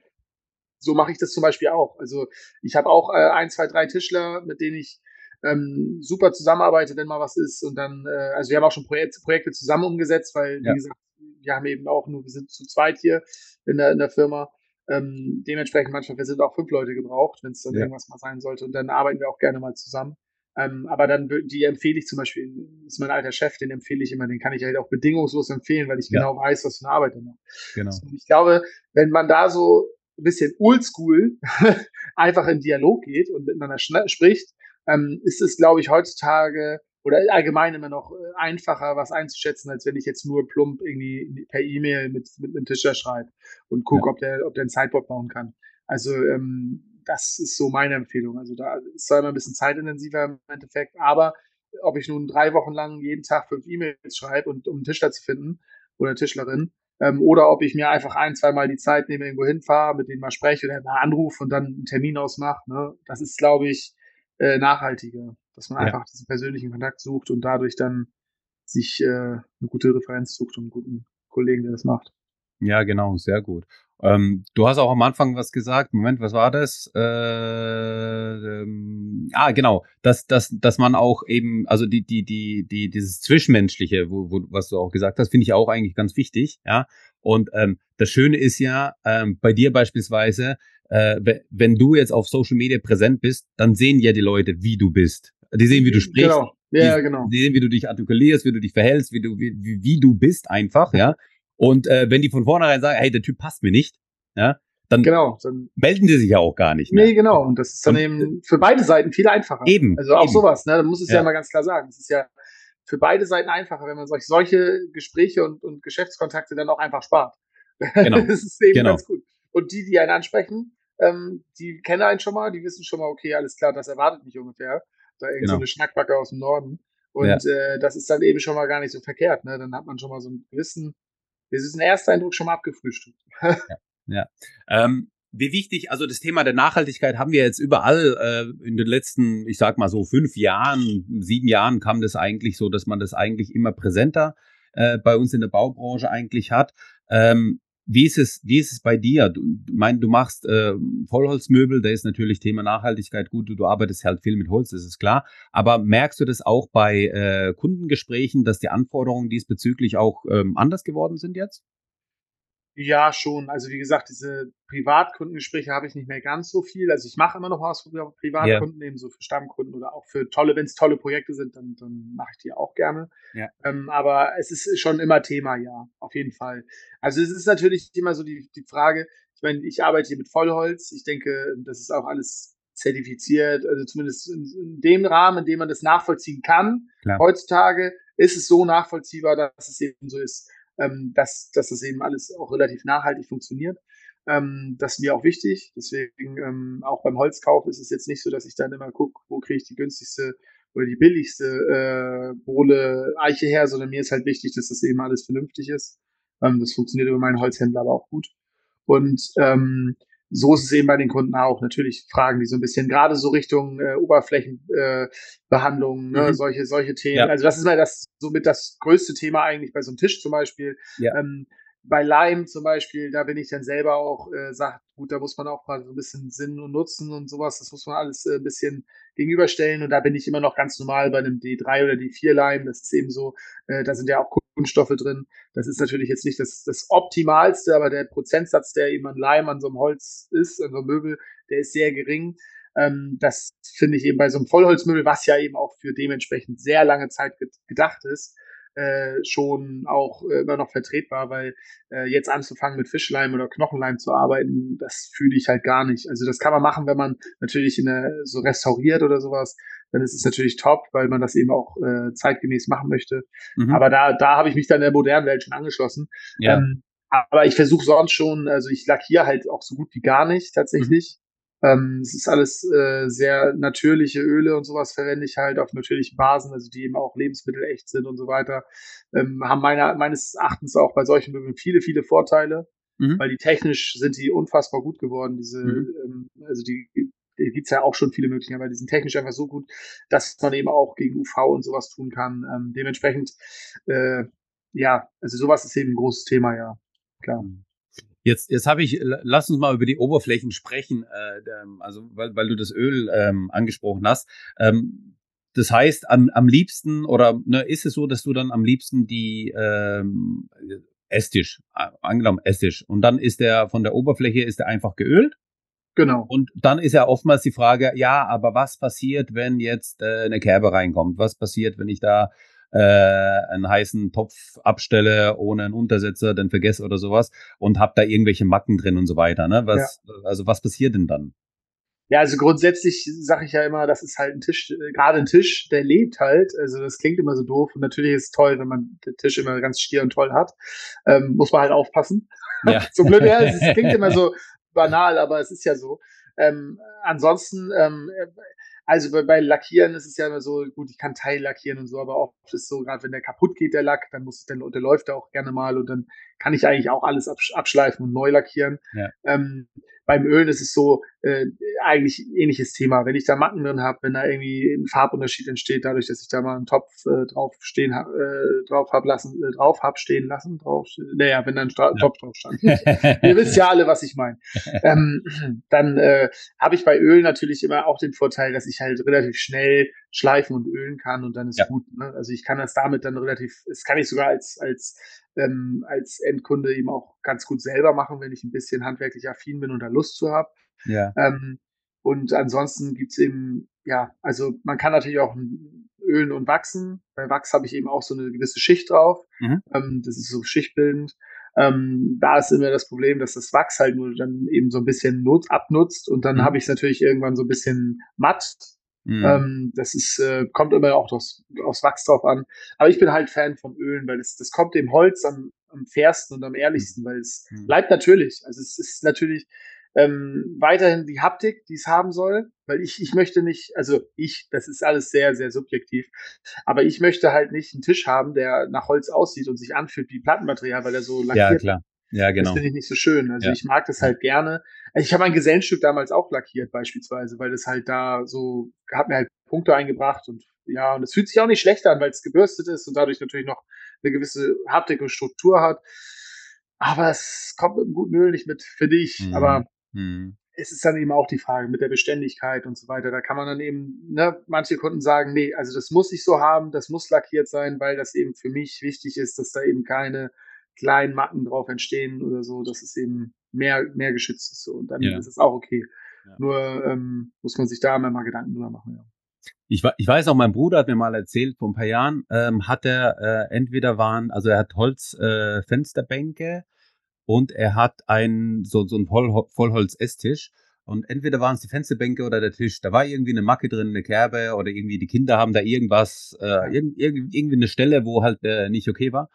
So mache ich das zum Beispiel auch. Also ich habe auch äh, ein, zwei, drei Tischler, mit denen ich ähm, super zusammenarbeitet, wenn mal was ist. Und dann, äh, also wir haben auch schon Projekt, Projekte zusammen umgesetzt, weil, ja. wie gesagt, wir haben eben auch nur, wir sind zu zweit hier in der, in der Firma. Ähm, dementsprechend manchmal, wir sind auch fünf Leute gebraucht, wenn es dann ja. irgendwas mal sein sollte. Und dann arbeiten wir auch gerne mal zusammen. Ähm, aber dann, die empfehle ich zum Beispiel, ist mein alter Chef, den empfehle ich immer, den kann ich halt auch bedingungslos empfehlen, weil ich ja. genau weiß, was für eine Arbeit er macht. Genau. Und ich glaube, wenn man da so ein bisschen oldschool einfach in Dialog geht und miteinander spricht, ähm, ist es, glaube ich, heutzutage oder allgemein immer noch äh, einfacher, was einzuschätzen, als wenn ich jetzt nur plump irgendwie per E-Mail mit, mit einem Tischer schreibe und gucke, ja. ob der, ob der ein Sideboard bauen kann. Also ähm, das ist so meine Empfehlung. Also da ist zwar immer ein bisschen zeitintensiver im Endeffekt, aber ob ich nun drei Wochen lang jeden Tag fünf E-Mails schreibe und um einen Tischler zu finden oder Tischlerin, ähm, oder ob ich mir einfach ein, zweimal die Zeit nehme, irgendwo hinfahre, mit denen mal spreche oder mal anrufe und dann einen Termin ausmache. Ne? Das ist, glaube ich, äh, nachhaltiger, dass man ja. einfach diesen persönlichen Kontakt sucht und dadurch dann sich äh, eine gute Referenz sucht und einen guten Kollegen, der das macht. Ja, genau, sehr gut. Ähm, du hast auch am Anfang was gesagt. Moment, was war das? Äh, ähm, ah, genau, dass, dass, dass man auch eben, also die, die, die, die, dieses Zwischenmenschliche, wo, wo, was du auch gesagt hast, finde ich auch eigentlich ganz wichtig, ja. Und ähm, das Schöne ist ja, ähm, bei dir beispielsweise, äh, wenn du jetzt auf Social Media präsent bist, dann sehen ja die Leute, wie du bist. Die sehen, wie du sprichst. Genau. Ja, die, genau. Die sehen, wie du dich artikulierst, wie du dich verhältst, wie du, wie, wie du bist einfach, ja. Und äh, wenn die von vornherein sagen, hey, der Typ passt mir nicht, ja, dann, genau, dann melden die sich ja auch gar nicht mehr. Nee, genau. Und das ist dann und, eben für beide Seiten viel einfacher. Eben. Also auch eben. sowas, ne? Da muss es ja. ja mal ganz klar sagen. Es ist ja für beide Seiten einfacher, wenn man solch, solche Gespräche und, und Geschäftskontakte dann auch einfach spart. Genau. das ist eben genau. ganz gut. Und die, die einen ansprechen, ähm, die kennen einen schon mal, die wissen schon mal, okay, alles klar, das erwartet mich ungefähr. Da irgend genau. so eine Schnackbacke aus dem Norden. Und ja. äh, das ist dann eben schon mal gar nicht so verkehrt. Ne? Dann hat man schon mal so einen gewissen das ist ein erster Eindruck schon mal abgefrühstückt. ja. ja. Ähm, wie wichtig, also das Thema der Nachhaltigkeit haben wir jetzt überall äh, in den letzten, ich sag mal so fünf Jahren, sieben Jahren kam das eigentlich so, dass man das eigentlich immer präsenter äh, bei uns in der Baubranche eigentlich hat. Ähm, wie ist es, wie ist es bei dir? Du mein, du machst äh, Vollholzmöbel, da ist natürlich Thema Nachhaltigkeit gut, du, du arbeitest halt viel mit Holz, das ist klar. Aber merkst du das auch bei äh, Kundengesprächen, dass die Anforderungen diesbezüglich auch ähm, anders geworden sind jetzt? Ja, schon. Also wie gesagt, diese Privatkundengespräche habe ich nicht mehr ganz so viel. Also ich mache immer noch was für Privatkunden, eben so für Stammkunden oder auch für tolle, wenn es tolle Projekte sind, dann, dann mache ich die auch gerne. Ja. Ähm, aber es ist schon immer Thema, ja, auf jeden Fall. Also es ist natürlich immer so die, die Frage, ich meine, ich arbeite hier mit Vollholz. Ich denke, das ist auch alles zertifiziert, also zumindest in, in dem Rahmen, in dem man das nachvollziehen kann. Klar. Heutzutage ist es so nachvollziehbar, dass es eben so ist ähm, dass, dass das eben alles auch relativ nachhaltig funktioniert. Ähm, das ist mir auch wichtig. Deswegen ähm, auch beim Holzkauf ist es jetzt nicht so, dass ich dann immer gucke, wo kriege ich die günstigste oder die billigste äh, Bohle Eiche her, sondern mir ist halt wichtig, dass das eben alles vernünftig ist. Ähm, das funktioniert über meinen Holzhändler aber auch gut. Und ähm, so ist es eben bei den Kunden auch. Natürlich fragen die so ein bisschen, gerade so Richtung äh, Oberflächenbehandlung, äh, ne, mhm. solche, solche Themen. Ja. Also das ist mal das somit das größte Thema eigentlich bei so einem Tisch zum Beispiel. Ja. Ähm, bei Lime zum Beispiel, da bin ich dann selber auch, äh, sagt, gut, da muss man auch mal so ein bisschen Sinn und Nutzen und sowas, das muss man alles äh, ein bisschen gegenüberstellen und da bin ich immer noch ganz normal bei einem D3 oder D4 Lime, das ist eben so, äh, da sind ja auch Kunststoffe drin, das ist natürlich jetzt nicht das, das Optimalste, aber der Prozentsatz, der eben an Lime an so einem Holz ist, an so einem Möbel, der ist sehr gering. Ähm, das finde ich eben bei so einem Vollholzmöbel, was ja eben auch für dementsprechend sehr lange Zeit gedacht ist, äh, schon auch äh, immer noch vertretbar, weil äh, jetzt anzufangen mit Fischleim oder Knochenleim zu arbeiten, das fühle ich halt gar nicht. Also das kann man machen, wenn man natürlich in eine, so restauriert oder sowas, dann ist es natürlich top, weil man das eben auch äh, zeitgemäß machen möchte. Mhm. Aber da, da habe ich mich dann in der modernen Welt schon angeschlossen. Ja. Ähm, aber ich versuche sonst schon, also ich lackiere halt auch so gut wie gar nicht tatsächlich. Ähm, es ist alles äh, sehr natürliche Öle und sowas verwende ich halt auf natürlichen Basen, also die eben auch Lebensmittel echt sind und so weiter. Ähm, haben meiner, meines Erachtens auch bei solchen Möbeln viele, viele Vorteile, mhm. weil die technisch sind die unfassbar gut geworden. Diese, mhm. ähm, also die gibt's ja auch schon viele Möglichkeiten, aber die sind technisch einfach so gut, dass man eben auch gegen UV und sowas tun kann. Ähm, dementsprechend, äh, ja, also sowas ist eben ein großes Thema, ja, klar. Mhm. Jetzt, jetzt habe ich, lass uns mal über die Oberflächen sprechen, äh, also weil, weil du das Öl ähm, angesprochen hast. Ähm, das heißt, am, am liebsten oder ne, ist es so, dass du dann am liebsten die ähm, Esstisch, angenommen Esstisch, und dann ist der von der Oberfläche ist der einfach geölt. Genau. Und dann ist ja oftmals die Frage, ja, aber was passiert, wenn jetzt äh, eine Kerbe reinkommt? Was passiert, wenn ich da äh, einen heißen Topf abstelle ohne einen Untersetzer, dann vergesse oder sowas und hab da irgendwelche Macken drin und so weiter. Ne? Was, ja. Also was passiert denn dann? Ja, also grundsätzlich sage ich ja immer, das ist halt ein Tisch, äh, gerade ein Tisch, der lebt halt. Also das klingt immer so doof und natürlich ist es toll, wenn man den Tisch immer ganz stier und toll hat. Ähm, muss man halt aufpassen. Ja. so blöd ja, es klingt immer so banal, aber es ist ja so. Ähm, ansonsten, ähm, also bei, bei Lackieren ist es ja immer so, gut, ich kann Teil lackieren und so, aber oft ist es so, gerade wenn der kaputt geht, der Lack, dann muss es, dann, der läuft er auch gerne mal und dann kann ich eigentlich auch alles abschleifen und neu lackieren. Ja. Ähm, beim Ölen ist es so äh, eigentlich ähnliches Thema. Wenn ich da Matten drin habe, wenn da irgendwie ein Farbunterschied entsteht, dadurch, dass ich da mal einen Topf äh, drauf stehen äh, drauf hab lassen, äh, drauf hab stehen lassen, drauf, naja, wenn da ein Stra ja. Topf drauf stand. Ihr wisst ja alle, was ich meine. Ähm, dann äh, habe ich bei Öl natürlich immer auch den Vorteil, dass ich halt relativ schnell schleifen und ölen kann und dann ist ja. gut. Ne? Also ich kann das damit dann relativ, das kann ich sogar als als ähm, als Endkunde eben auch ganz gut selber machen, wenn ich ein bisschen handwerklich affin bin und da Lust zu habe. Ja. Ähm, und ansonsten gibt's eben, ja, also man kann natürlich auch ölen und wachsen. Bei Wachs habe ich eben auch so eine gewisse Schicht drauf. Mhm. Ähm, das ist so schichtbildend. Ähm, da ist immer das Problem, dass das Wachs halt nur dann eben so ein bisschen Not abnutzt und dann mhm. habe ich es natürlich irgendwann so ein bisschen matt Mhm. Ähm, das ist, äh, kommt immer auch aufs, aufs Wachs drauf an. Aber ich bin halt Fan vom Ölen, weil das, das kommt dem Holz am, am fairsten und am ehrlichsten, weil es mhm. bleibt natürlich. Also es ist natürlich ähm, weiterhin die Haptik, die es haben soll, weil ich, ich möchte nicht, also ich, das ist alles sehr, sehr subjektiv, aber ich möchte halt nicht einen Tisch haben, der nach Holz aussieht und sich anfühlt wie Plattenmaterial, weil er so lackiert Ja, klar. Ja, genau. Das finde ich nicht so schön. Also ja. ich mag das halt gerne. Also ich habe mein Gesellenstück damals auch lackiert beispielsweise, weil das halt da so, hat mir halt Punkte eingebracht und ja, und es fühlt sich auch nicht schlecht an, weil es gebürstet ist und dadurch natürlich noch eine gewisse Haptik und Struktur hat. Aber es kommt mit einem guten Öl nicht mit, für dich. Mhm. Aber mhm. es ist dann eben auch die Frage mit der Beständigkeit und so weiter. Da kann man dann eben, ne, manche Kunden sagen, nee, also das muss ich so haben, das muss lackiert sein, weil das eben für mich wichtig ist, dass da eben keine kleinen Matten drauf entstehen oder so, dass es eben mehr, mehr geschützt ist. So. Und dann ja. ist es auch okay. Ja. Nur ähm, muss man sich da immer mal Gedanken drüber machen. Ja. Ich, ich weiß auch, mein Bruder hat mir mal erzählt, vor ein paar Jahren ähm, hat er äh, entweder waren, also er hat Holzfensterbänke äh, und er hat ein so, so ein Voll, Vollholz-Esstisch. Und entweder waren es die Fensterbänke oder der Tisch. Da war irgendwie eine Macke drin, eine Kerbe oder irgendwie die Kinder haben da irgendwas, äh, irgendwie eine Stelle, wo halt äh, nicht okay war.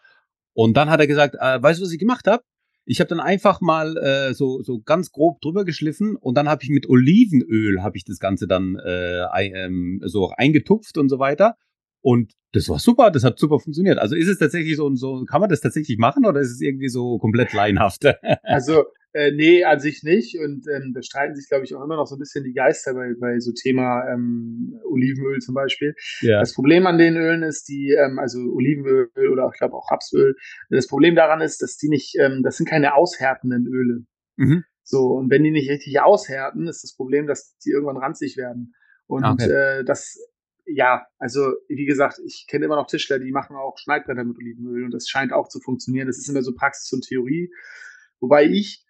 Und dann hat er gesagt, äh, weißt du, was ich gemacht habe? Ich habe dann einfach mal äh, so, so ganz grob drüber geschliffen und dann habe ich mit Olivenöl habe ich das Ganze dann äh, ähm, so eingetupft und so weiter. Und das war super, das hat super funktioniert. Also ist es tatsächlich so, so kann man das tatsächlich machen oder ist es irgendwie so komplett laienhaft? also äh, nee, an sich nicht. Und ähm, da streiten sich, glaube ich, auch immer noch so ein bisschen die Geister bei, bei so Thema ähm, Olivenöl zum Beispiel. Ja. Das Problem an den Ölen ist, die, ähm, also Olivenöl oder ich glaube auch Rapsöl, das Problem daran ist, dass die nicht, ähm, das sind keine aushärtenden Öle. Mhm. So, und wenn die nicht richtig aushärten, ist das Problem, dass die irgendwann ranzig werden. Und ah, okay. äh, das, ja, also wie gesagt, ich kenne immer noch Tischler, die machen auch Schneidbretter mit Olivenöl und das scheint auch zu funktionieren. Das ist immer so Praxis und Theorie. Wobei ich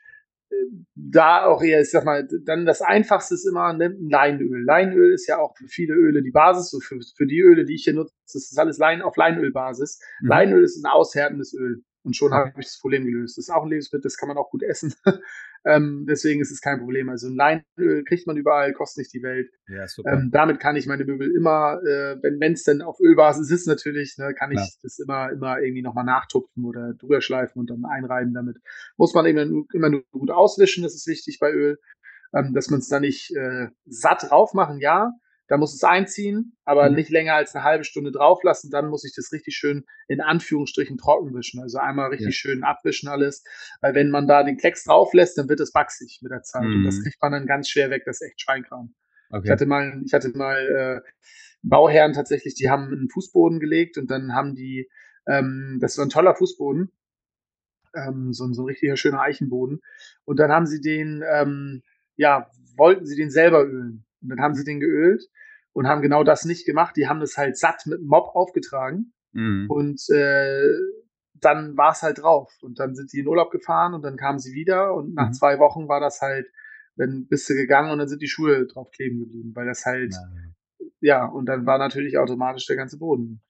da auch eher, ich sag mal, dann das einfachste ist immer ne, Leinöl. Leinöl ist ja auch für viele Öle die Basis. So für, für die Öle, die ich hier nutze, das ist alles Lein auf Leinölbasis. Mhm. Leinöl ist ein aushärtendes Öl. Und schon habe ich das Problem gelöst. Das ist auch ein Lebensmittel, das kann man auch gut essen. ähm, deswegen ist es kein Problem. Also ein Leinöl kriegt man überall, kostet nicht die Welt. Ja. Ähm, damit kann ich meine Möbel immer, äh, wenn es denn auf Ölbasis ist natürlich, ne, kann ich ja. das immer, immer irgendwie nochmal nachtupfen oder drüber schleifen und dann einreiben damit. Muss man eben immer nur gut auswischen, das ist wichtig bei Öl. Ähm, dass man es da nicht äh, satt drauf machen, ja, da muss es einziehen, aber mhm. nicht länger als eine halbe Stunde drauf lassen. Dann muss ich das richtig schön in Anführungsstrichen trocken wischen. Also einmal richtig ja. schön abwischen alles. Weil wenn man da den Klecks drauf lässt, dann wird es wachsig mit der Zeit. Mhm. Und das mhm. kriegt man dann ganz schwer weg. Das ist echt Schweinkram. Okay. Ich hatte mal, ich hatte mal äh, Bauherren tatsächlich, die haben einen Fußboden gelegt und dann haben die, ähm, das war ein toller Fußboden, ähm, so, so ein richtiger schöner Eichenboden. Und dann haben sie den, ähm, ja, wollten sie den selber ölen. Und dann haben sie den geölt und haben genau das nicht gemacht. Die haben das halt satt mit Mob aufgetragen. Mhm. Und äh, dann war es halt drauf. Und dann sind die in Urlaub gefahren und dann kamen sie wieder und nach mhm. zwei Wochen war das halt, dann bist du gegangen und dann sind die Schuhe drauf kleben geblieben, weil das halt, ja, ja und dann war natürlich automatisch der ganze Boden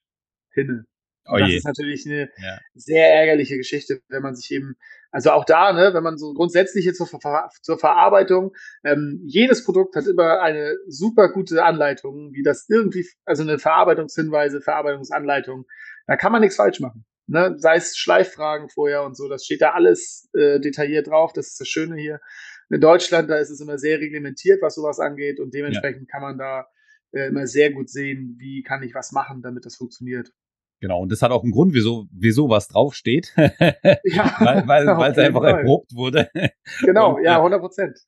hinne. Oh das ist natürlich eine ja. sehr ärgerliche Geschichte, wenn man sich eben, also auch da, ne, wenn man so grundsätzlich zur, Ver zur Verarbeitung, ähm, jedes Produkt hat immer eine super gute Anleitung, wie das irgendwie, also eine Verarbeitungshinweise, Verarbeitungsanleitung, da kann man nichts falsch machen. Ne? Sei es Schleiffragen vorher und so, das steht da alles äh, detailliert drauf, das ist das Schöne hier. In Deutschland, da ist es immer sehr reglementiert, was sowas angeht und dementsprechend ja. kann man da äh, immer sehr gut sehen, wie kann ich was machen, damit das funktioniert. Genau, und das hat auch einen Grund, wieso, wieso was draufsteht. ja, weil weil, es einfach Fall. erprobt wurde. Genau, und, ja, 100 Prozent.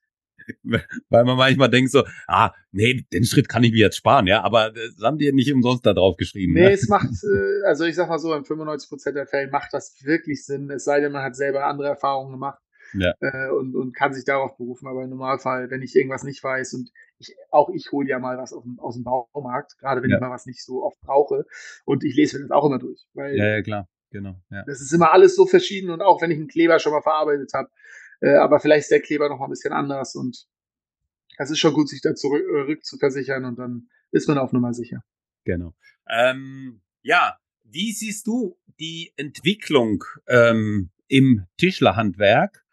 Weil man manchmal denkt so, ah, nee, den Schritt kann ich mir jetzt sparen, ja, aber das haben die nicht umsonst da drauf geschrieben. Nee, ne? es macht, äh, also ich sag mal so, in 95 Prozent der Fälle macht das wirklich Sinn, es sei denn, man hat selber andere Erfahrungen gemacht ja. äh, und, und kann sich darauf berufen. Aber im Normalfall, wenn ich irgendwas nicht weiß und ich, auch ich hole ja mal was aus dem, aus dem Baumarkt, gerade wenn ja. ich mal was nicht so oft brauche und ich lese mir das auch immer durch. Weil ja, ja, klar, genau. Ja. Das ist immer alles so verschieden und auch wenn ich einen Kleber schon mal verarbeitet habe, äh, aber vielleicht ist der Kleber noch mal ein bisschen anders und es ist schon gut, sich da zurück äh, zu versichern und dann ist man auf Nummer sicher. Genau. Ähm, ja, wie siehst du die Entwicklung ähm, im Tischlerhandwerk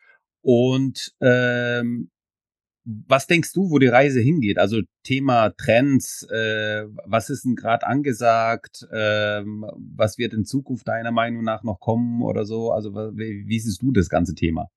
und ähm, was denkst du, wo die Reise hingeht? Also Thema Trends, äh, was ist denn gerade angesagt? Ähm, was wird in Zukunft deiner Meinung nach noch kommen oder so? Also wie, wie siehst du das ganze Thema?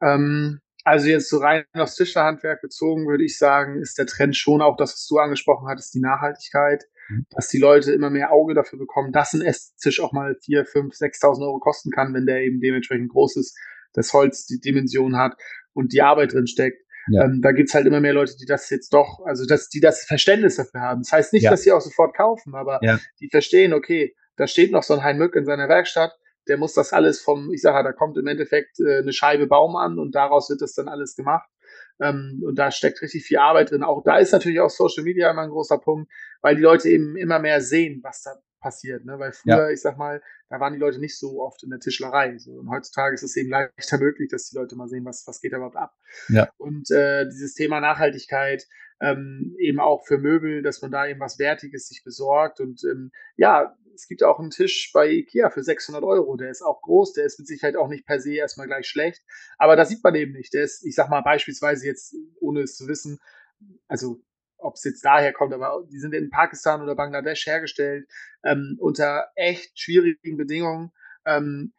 Ähm, also jetzt so rein aufs Tischlerhandwerk bezogen, würde ich sagen, ist der Trend schon auch das, was du angesprochen hattest, die Nachhaltigkeit, mhm. dass die Leute immer mehr Auge dafür bekommen, dass ein Esstisch auch mal 4, 5, 6.000 Euro kosten kann, wenn der eben dementsprechend groß ist das Holz die Dimension hat und die Arbeit drin steckt. Ja. Ähm, da gibt's halt immer mehr Leute, die das jetzt doch, also dass die das Verständnis dafür haben. Das heißt nicht, ja. dass sie auch sofort kaufen, aber ja. die verstehen, okay, da steht noch so ein Hein Mück in seiner Werkstatt, der muss das alles vom, ich sage, da kommt im Endeffekt äh, eine Scheibe Baum an und daraus wird das dann alles gemacht. Ähm, und da steckt richtig viel Arbeit drin. Auch da ist natürlich auch Social Media immer ein großer Punkt, weil die Leute eben immer mehr sehen, was da passiert. Ne? Weil früher, ja. ich sag mal, da waren die Leute nicht so oft in der Tischlerei. So. Und heutzutage ist es eben leichter möglich, dass die Leute mal sehen, was, was geht da überhaupt ab. Ja. Und äh, dieses Thema Nachhaltigkeit, ähm, eben auch für Möbel, dass man da eben was Wertiges sich besorgt. Und ähm, ja, es gibt auch einen Tisch bei Ikea für 600 Euro. Der ist auch groß, der ist mit Sicherheit auch nicht per se erstmal gleich schlecht. Aber da sieht man eben nicht. Der ist, ich sag mal beispielsweise jetzt, ohne es zu wissen, also ob es jetzt daher kommt, aber die sind in Pakistan oder Bangladesch hergestellt, ähm, unter echt schwierigen Bedingungen. Ähm,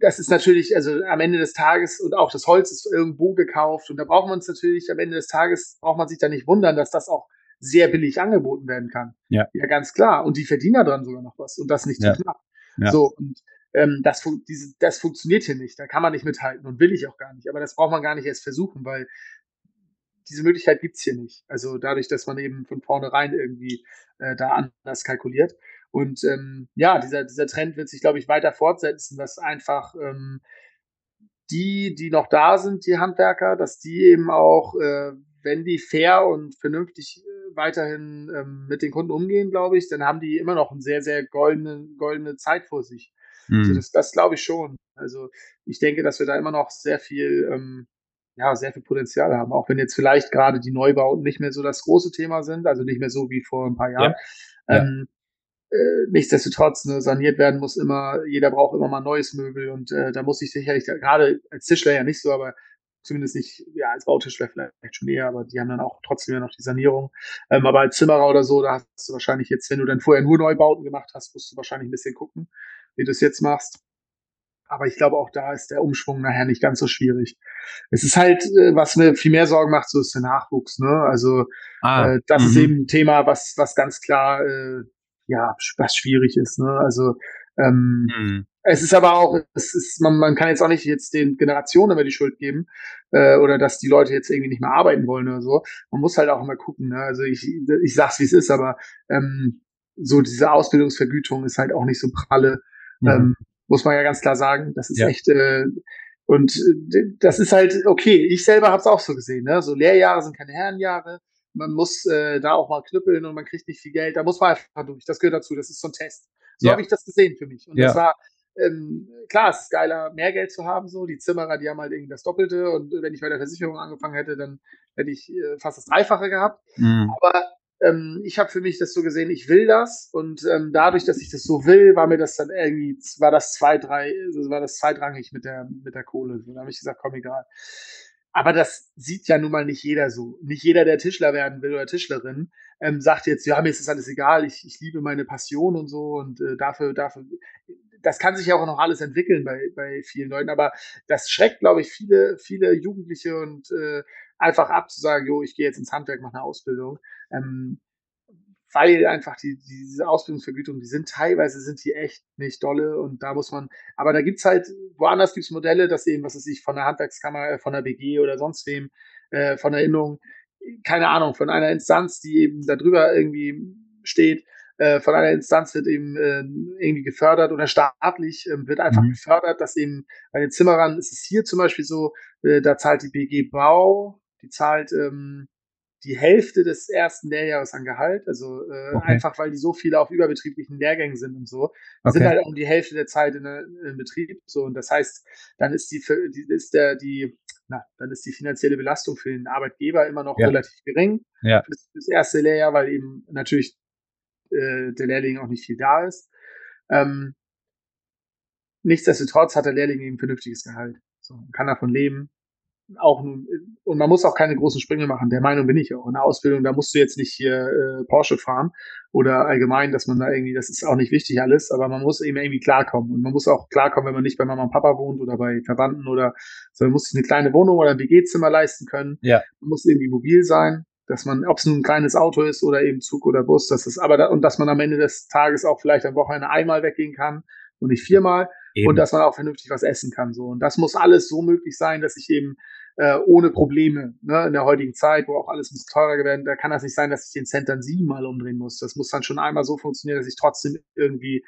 das ist natürlich, also am Ende des Tages und auch das Holz ist irgendwo gekauft und da braucht man es natürlich, am Ende des Tages braucht man sich da nicht wundern, dass das auch sehr billig angeboten werden kann. Ja. Ja, ganz klar. Und die verdienen daran sogar noch was und das nicht ja. zu knapp. Ja. So, und ähm, das, fun diese, das funktioniert hier nicht. Da kann man nicht mithalten und will ich auch gar nicht. Aber das braucht man gar nicht erst versuchen, weil diese Möglichkeit gibt's hier nicht. Also dadurch, dass man eben von vornherein irgendwie äh, da anders kalkuliert. Und ähm, ja, dieser, dieser Trend wird sich, glaube ich, weiter fortsetzen, dass einfach ähm, die, die noch da sind, die Handwerker, dass die eben auch, äh, wenn die fair und vernünftig äh, weiterhin ähm, mit den Kunden umgehen, glaube ich, dann haben die immer noch eine sehr, sehr goldene, goldene Zeit vor sich. Also das, das glaube ich schon. Also ich denke, dass wir da immer noch sehr viel ähm, ja, sehr viel Potenzial haben, auch wenn jetzt vielleicht gerade die Neubauten nicht mehr so das große Thema sind, also nicht mehr so wie vor ein paar Jahren. Ja. Ähm, äh, nichtsdestotrotz, ne, saniert werden muss immer, jeder braucht immer mal neues Möbel und äh, da muss ich sicherlich, gerade als Tischler ja nicht so, aber zumindest nicht, ja, als Bautischler vielleicht schon eher, aber die haben dann auch trotzdem ja noch die Sanierung. Ähm, aber als Zimmerer oder so, da hast du wahrscheinlich jetzt, wenn du dann vorher nur Neubauten gemacht hast, musst du wahrscheinlich ein bisschen gucken, wie du es jetzt machst. Aber ich glaube, auch da ist der Umschwung nachher nicht ganz so schwierig. Es ist halt, äh, was mir viel mehr Sorgen macht, so ist der Nachwuchs. Ne? Also ah, äh, das -hmm. ist mhm. eben ein Thema, was, was ganz klar, äh, ja, was schwierig ist. Ne? Also ähm, mhm. es ist aber auch, es ist, man, man kann jetzt auch nicht jetzt den Generationen immer die Schuld geben äh, oder dass die Leute jetzt irgendwie nicht mehr arbeiten wollen oder so. Man muss halt auch immer gucken. Ne? Also ich, ich sag's wie es ist, aber ähm, so diese Ausbildungsvergütung ist halt auch nicht so pralle. Mhm. Ähm, muss man ja ganz klar sagen. Das ist ja. echt äh, und äh, das ist halt okay. Ich selber habe es auch so gesehen. Ne? So Lehrjahre sind keine Herrenjahre. Man muss äh, da auch mal knüppeln und man kriegt nicht viel Geld. Da muss man einfach durch. Das gehört dazu. Das ist so ein Test. So ja. habe ich das gesehen für mich. Und ja. das war ähm, klar, es ist geiler, mehr Geld zu haben. So die Zimmerer, die haben halt irgendwie das Doppelte. Und wenn ich bei der Versicherung angefangen hätte, dann hätte ich äh, fast das Dreifache gehabt. Mhm. Aber ähm, ich habe für mich das so gesehen, ich will das und ähm, dadurch, dass ich das so will, war mir das dann irgendwie, war das zwei, drei, also war das zweitrangig mit der, mit der Kohle. So, da habe ich gesagt, komm, egal. Aber das sieht ja nun mal nicht jeder so. Nicht jeder, der Tischler werden will oder Tischlerin, ähm, sagt jetzt, ja, mir ist das alles egal, ich, ich liebe meine Passion und so und äh, dafür, dafür, das kann sich ja auch noch alles entwickeln bei, bei vielen Leuten, aber das schreckt, glaube ich, viele, viele Jugendliche und äh, einfach ab zu sagen, jo, ich gehe jetzt ins Handwerk, mache eine Ausbildung. Ähm, weil einfach die, diese Ausbildungsvergütung, die sind teilweise sind die echt nicht dolle und da muss man, aber da gibt's halt, woanders gibt's Modelle, dass eben, was weiß ich, von der Handwerkskammer, äh, von der BG oder sonst wem, äh, von der Innung, keine Ahnung, von einer Instanz, die eben darüber irgendwie steht, äh, von einer Instanz wird eben äh, irgendwie gefördert oder staatlich äh, wird einfach mhm. gefördert, dass eben bei den Zimmerern ist es hier zum Beispiel so, äh, da zahlt die BG Bau, die zahlt ähm, die Hälfte des ersten Lehrjahres an Gehalt, also äh, okay. einfach weil die so viele auf überbetrieblichen Lehrgängen sind und so, okay. sind halt um die Hälfte der Zeit in, in Betrieb. So und das heißt, dann ist die, die ist der die na, dann ist die finanzielle Belastung für den Arbeitgeber immer noch ja. relativ gering ja. für das erste Lehrjahr, weil eben natürlich äh, der Lehrling auch nicht viel da ist. Ähm, nichtsdestotrotz hat der Lehrling eben vernünftiges Gehalt. So, kann davon leben auch und man muss auch keine großen Sprünge machen. Der Meinung bin ich auch. In der Ausbildung, da musst du jetzt nicht hier äh, Porsche fahren oder allgemein, dass man da irgendwie, das ist auch nicht wichtig alles, aber man muss eben irgendwie klarkommen. Und man muss auch klarkommen, wenn man nicht bei Mama und Papa wohnt oder bei Verwandten oder so, man muss sich eine kleine Wohnung oder ein WG-Zimmer leisten können. Ja. Man muss irgendwie mobil sein, dass man, ob es ein kleines Auto ist oder eben Zug oder Bus, das ist aber da, und dass man am Ende des Tages auch vielleicht am Wochenende einmal weggehen kann und nicht viermal. Eben. Und dass man auch vernünftig was essen kann. So. Und das muss alles so möglich sein, dass ich eben äh, ohne Probleme. Ne? In der heutigen Zeit, wo auch alles bisschen teurer geworden, da kann das nicht sein, dass ich den Cent dann siebenmal umdrehen muss. Das muss dann schon einmal so funktionieren, dass ich trotzdem irgendwie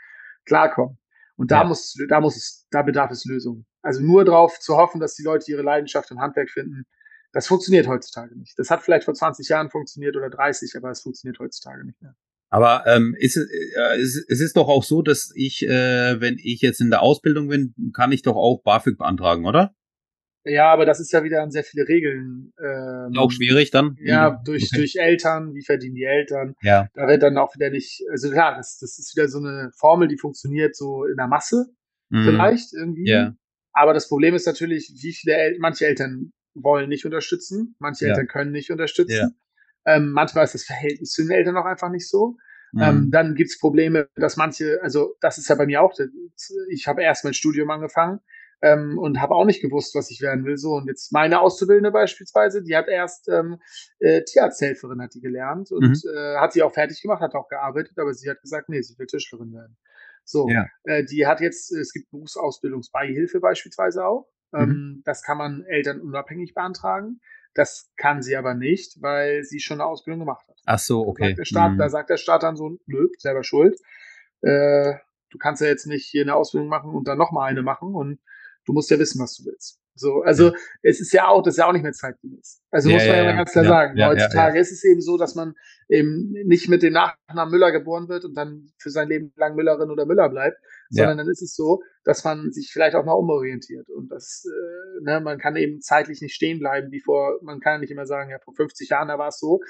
klarkomme. Und da ja. muss, da muss es, da bedarf es Lösungen. Also nur darauf zu hoffen, dass die Leute ihre Leidenschaft im Handwerk finden, das funktioniert heutzutage nicht. Das hat vielleicht vor 20 Jahren funktioniert oder 30, aber es funktioniert heutzutage nicht mehr. Aber ähm, ist, äh, es, es ist doch auch so, dass ich, äh, wenn ich jetzt in der Ausbildung bin, kann ich doch auch BAföG beantragen, oder? Ja, aber das ist ja wieder an sehr viele Regeln. Ähm, auch schwierig dann? Ja, durch, okay. durch Eltern, wie verdienen die Eltern? Ja. Da wird dann auch wieder nicht, also klar, das, das ist wieder so eine Formel, die funktioniert so in der Masse, mhm. vielleicht irgendwie. Ja. Aber das Problem ist natürlich, wie viele El manche Eltern wollen nicht unterstützen, manche ja. Eltern können nicht unterstützen. Ja. Ähm, manchmal ist das Verhältnis zu den Eltern auch einfach nicht so. Mhm. Ähm, dann gibt's Probleme, dass manche, also das ist ja bei mir auch, ich habe erst mein Studium angefangen ähm, und habe auch nicht gewusst, was ich werden will. So, und jetzt meine Auszubildende beispielsweise, die hat erst ähm, äh, Tierarzthelferin hat die gelernt und mhm. äh, hat sie auch fertig gemacht, hat auch gearbeitet, aber sie hat gesagt, nee, sie will Tischlerin werden. So, ja. äh, die hat jetzt, es gibt Berufsausbildungsbeihilfe beispielsweise auch. Mhm. Ähm, das kann man Eltern unabhängig beantragen. Das kann sie aber nicht, weil sie schon eine Ausbildung gemacht hat. Ach so, okay. Da sagt der Staat, mhm. da sagt der Staat dann so, nö, selber schuld. Äh, du kannst ja jetzt nicht hier eine Ausbildung machen und dann nochmal eine machen und du musst ja wissen, was du willst. So, also ja. es ist ja auch, das ist ja auch nicht mehr zeitgemäß. Also ja, muss man ja, ja ganz klar sagen. Heutzutage ist es eben so, dass man eben nicht mit dem Nachnamen Müller geboren wird und dann für sein Leben lang Müllerin oder Müller bleibt, sondern dann ist es so, dass man sich vielleicht auch mal umorientiert. Und das, äh, ne, man kann eben zeitlich nicht stehen bleiben, wie vor, man kann ja nicht immer sagen, ja, vor 50 Jahren, da war es so.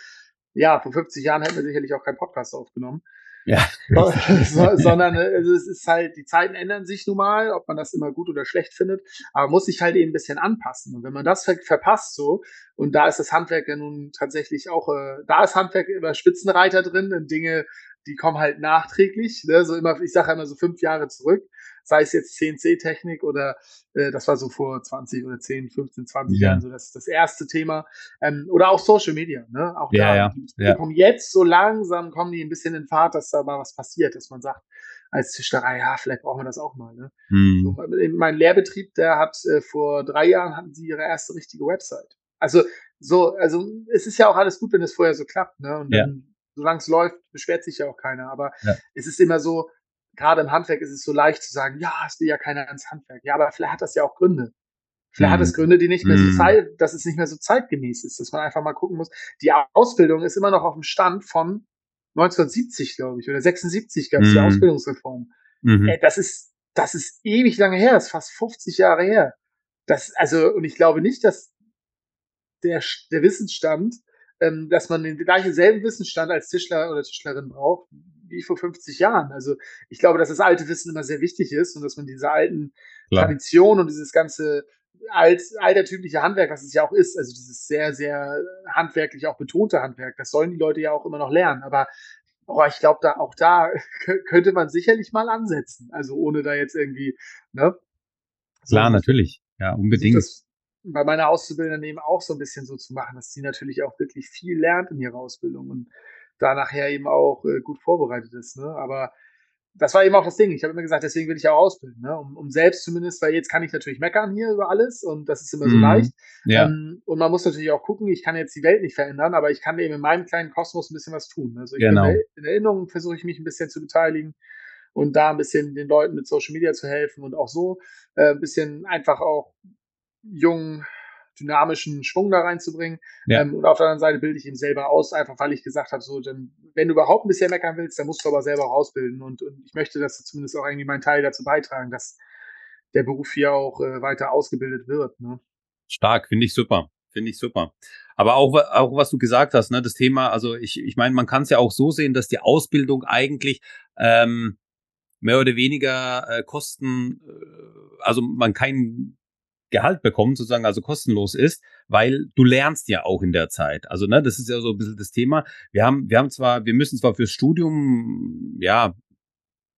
Ja, vor 50 Jahren hätten wir sicherlich auch keinen Podcast aufgenommen. Ja. so, sondern also es ist halt, die Zeiten ändern sich nun mal, ob man das immer gut oder schlecht findet, aber muss sich halt eben ein bisschen anpassen. Und wenn man das ver verpasst so, und da ist das Handwerk ja nun tatsächlich auch, äh, da ist Handwerk immer Spitzenreiter drin, in Dinge, die kommen halt nachträglich, ne? so immer, ich sage immer so fünf Jahre zurück sei es jetzt CNC-Technik oder äh, das war so vor 20 oder 10, 15, 20 ja. Jahren so das, das erste Thema. Ähm, oder auch Social Media, ne? Auch ja, da, ja, die, die kommen jetzt so langsam, kommen die ein bisschen in Fahrt, dass da mal was passiert, dass man sagt, als Tischlerei, ja, vielleicht brauchen wir das auch mal. Ne? Hm. So, mein Lehrbetrieb, der hat äh, vor drei Jahren hatten sie ihre erste richtige Website. Also so, also es ist ja auch alles gut, wenn es vorher so klappt, ne? Und dann, ja. solange es läuft, beschwert sich ja auch keiner. Aber ja. es ist immer so, gerade im Handwerk ist es so leicht zu sagen, ja, es will ja keiner ins Handwerk. Ja, aber vielleicht hat das ja auch Gründe. Vielleicht mhm. hat es Gründe, die nicht mehr so mhm. Zeit, dass es nicht mehr so zeitgemäß ist, dass man einfach mal gucken muss. Die Ausbildung ist immer noch auf dem Stand von 1970, glaube ich, oder 76 gab es mhm. die Ausbildungsreform. Mhm. Ey, das ist, das ist ewig lange her, das ist fast 50 Jahre her. Das, also, und ich glaube nicht, dass der, der Wissensstand, ähm, dass man den gleichen selben Wissensstand als Tischler oder Tischlerin braucht, wie vor 50 Jahren. Also ich glaube, dass das alte Wissen immer sehr wichtig ist und dass man diese alten Klar. Traditionen und dieses ganze alt, altertümliche Handwerk, was es ja auch ist, also dieses sehr, sehr handwerklich auch betonte Handwerk, das sollen die Leute ja auch immer noch lernen. Aber oh, ich glaube, da auch da könnte man sicherlich mal ansetzen. Also ohne da jetzt irgendwie, ne? So, Klar, natürlich. Ja, unbedingt. Das bei meiner Auszubildenden eben auch so ein bisschen so zu machen, dass sie natürlich auch wirklich viel lernt in ihrer Ausbildung und da nachher eben auch äh, gut vorbereitet ist. Ne? Aber das war eben auch das Ding. Ich habe immer gesagt, deswegen will ich auch ausbilden, ne? um, um selbst zumindest, weil jetzt kann ich natürlich meckern hier über alles und das ist immer so mhm. leicht. Ja. Ähm, und man muss natürlich auch gucken, ich kann jetzt die Welt nicht verändern, aber ich kann eben in meinem kleinen Kosmos ein bisschen was tun. Also ich genau. bin in Erinnerung versuche ich mich ein bisschen zu beteiligen und da ein bisschen den Leuten mit Social Media zu helfen und auch so äh, ein bisschen einfach auch jungen dynamischen Schwung da reinzubringen. Ja. Ähm, und auf der anderen Seite bilde ich ihn selber aus, einfach weil ich gesagt habe, so, dann, wenn du überhaupt ein bisschen meckern willst, dann musst du aber selber auch ausbilden. Und, und ich möchte, dass du zumindest auch irgendwie meinen Teil dazu beitragen, dass der Beruf hier auch äh, weiter ausgebildet wird. Ne? Stark, finde ich super. Finde ich super. Aber auch, auch was du gesagt hast, ne, das Thema, also ich, ich meine, man kann es ja auch so sehen, dass die Ausbildung eigentlich ähm, mehr oder weniger äh, Kosten, äh, also man kein Gehalt bekommt, sozusagen, also kostenlos ist, weil du lernst ja auch in der Zeit. Also, ne, das ist ja so ein bisschen das Thema. Wir haben, wir haben zwar, wir müssen zwar fürs Studium, ja,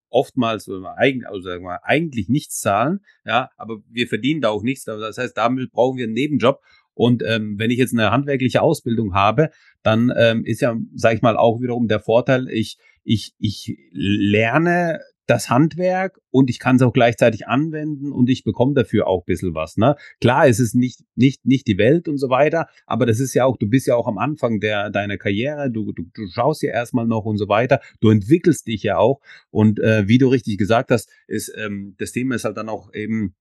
oftmals also sagen wir, eigentlich nichts zahlen, ja, aber wir verdienen da auch nichts. Das heißt, damit brauchen wir einen Nebenjob. Und ähm, wenn ich jetzt eine handwerkliche Ausbildung habe, dann ähm, ist ja, sag ich mal, auch wiederum der Vorteil, ich, ich, ich lerne das Handwerk und ich kann es auch gleichzeitig anwenden und ich bekomme dafür auch ein bisschen was. Ne? Klar, es ist nicht, nicht, nicht die Welt und so weiter, aber das ist ja auch, du bist ja auch am Anfang der, deiner Karriere, du, du, du schaust ja erstmal noch und so weiter, du entwickelst dich ja auch und äh, wie du richtig gesagt hast, ist ähm, das Thema ist halt dann auch eben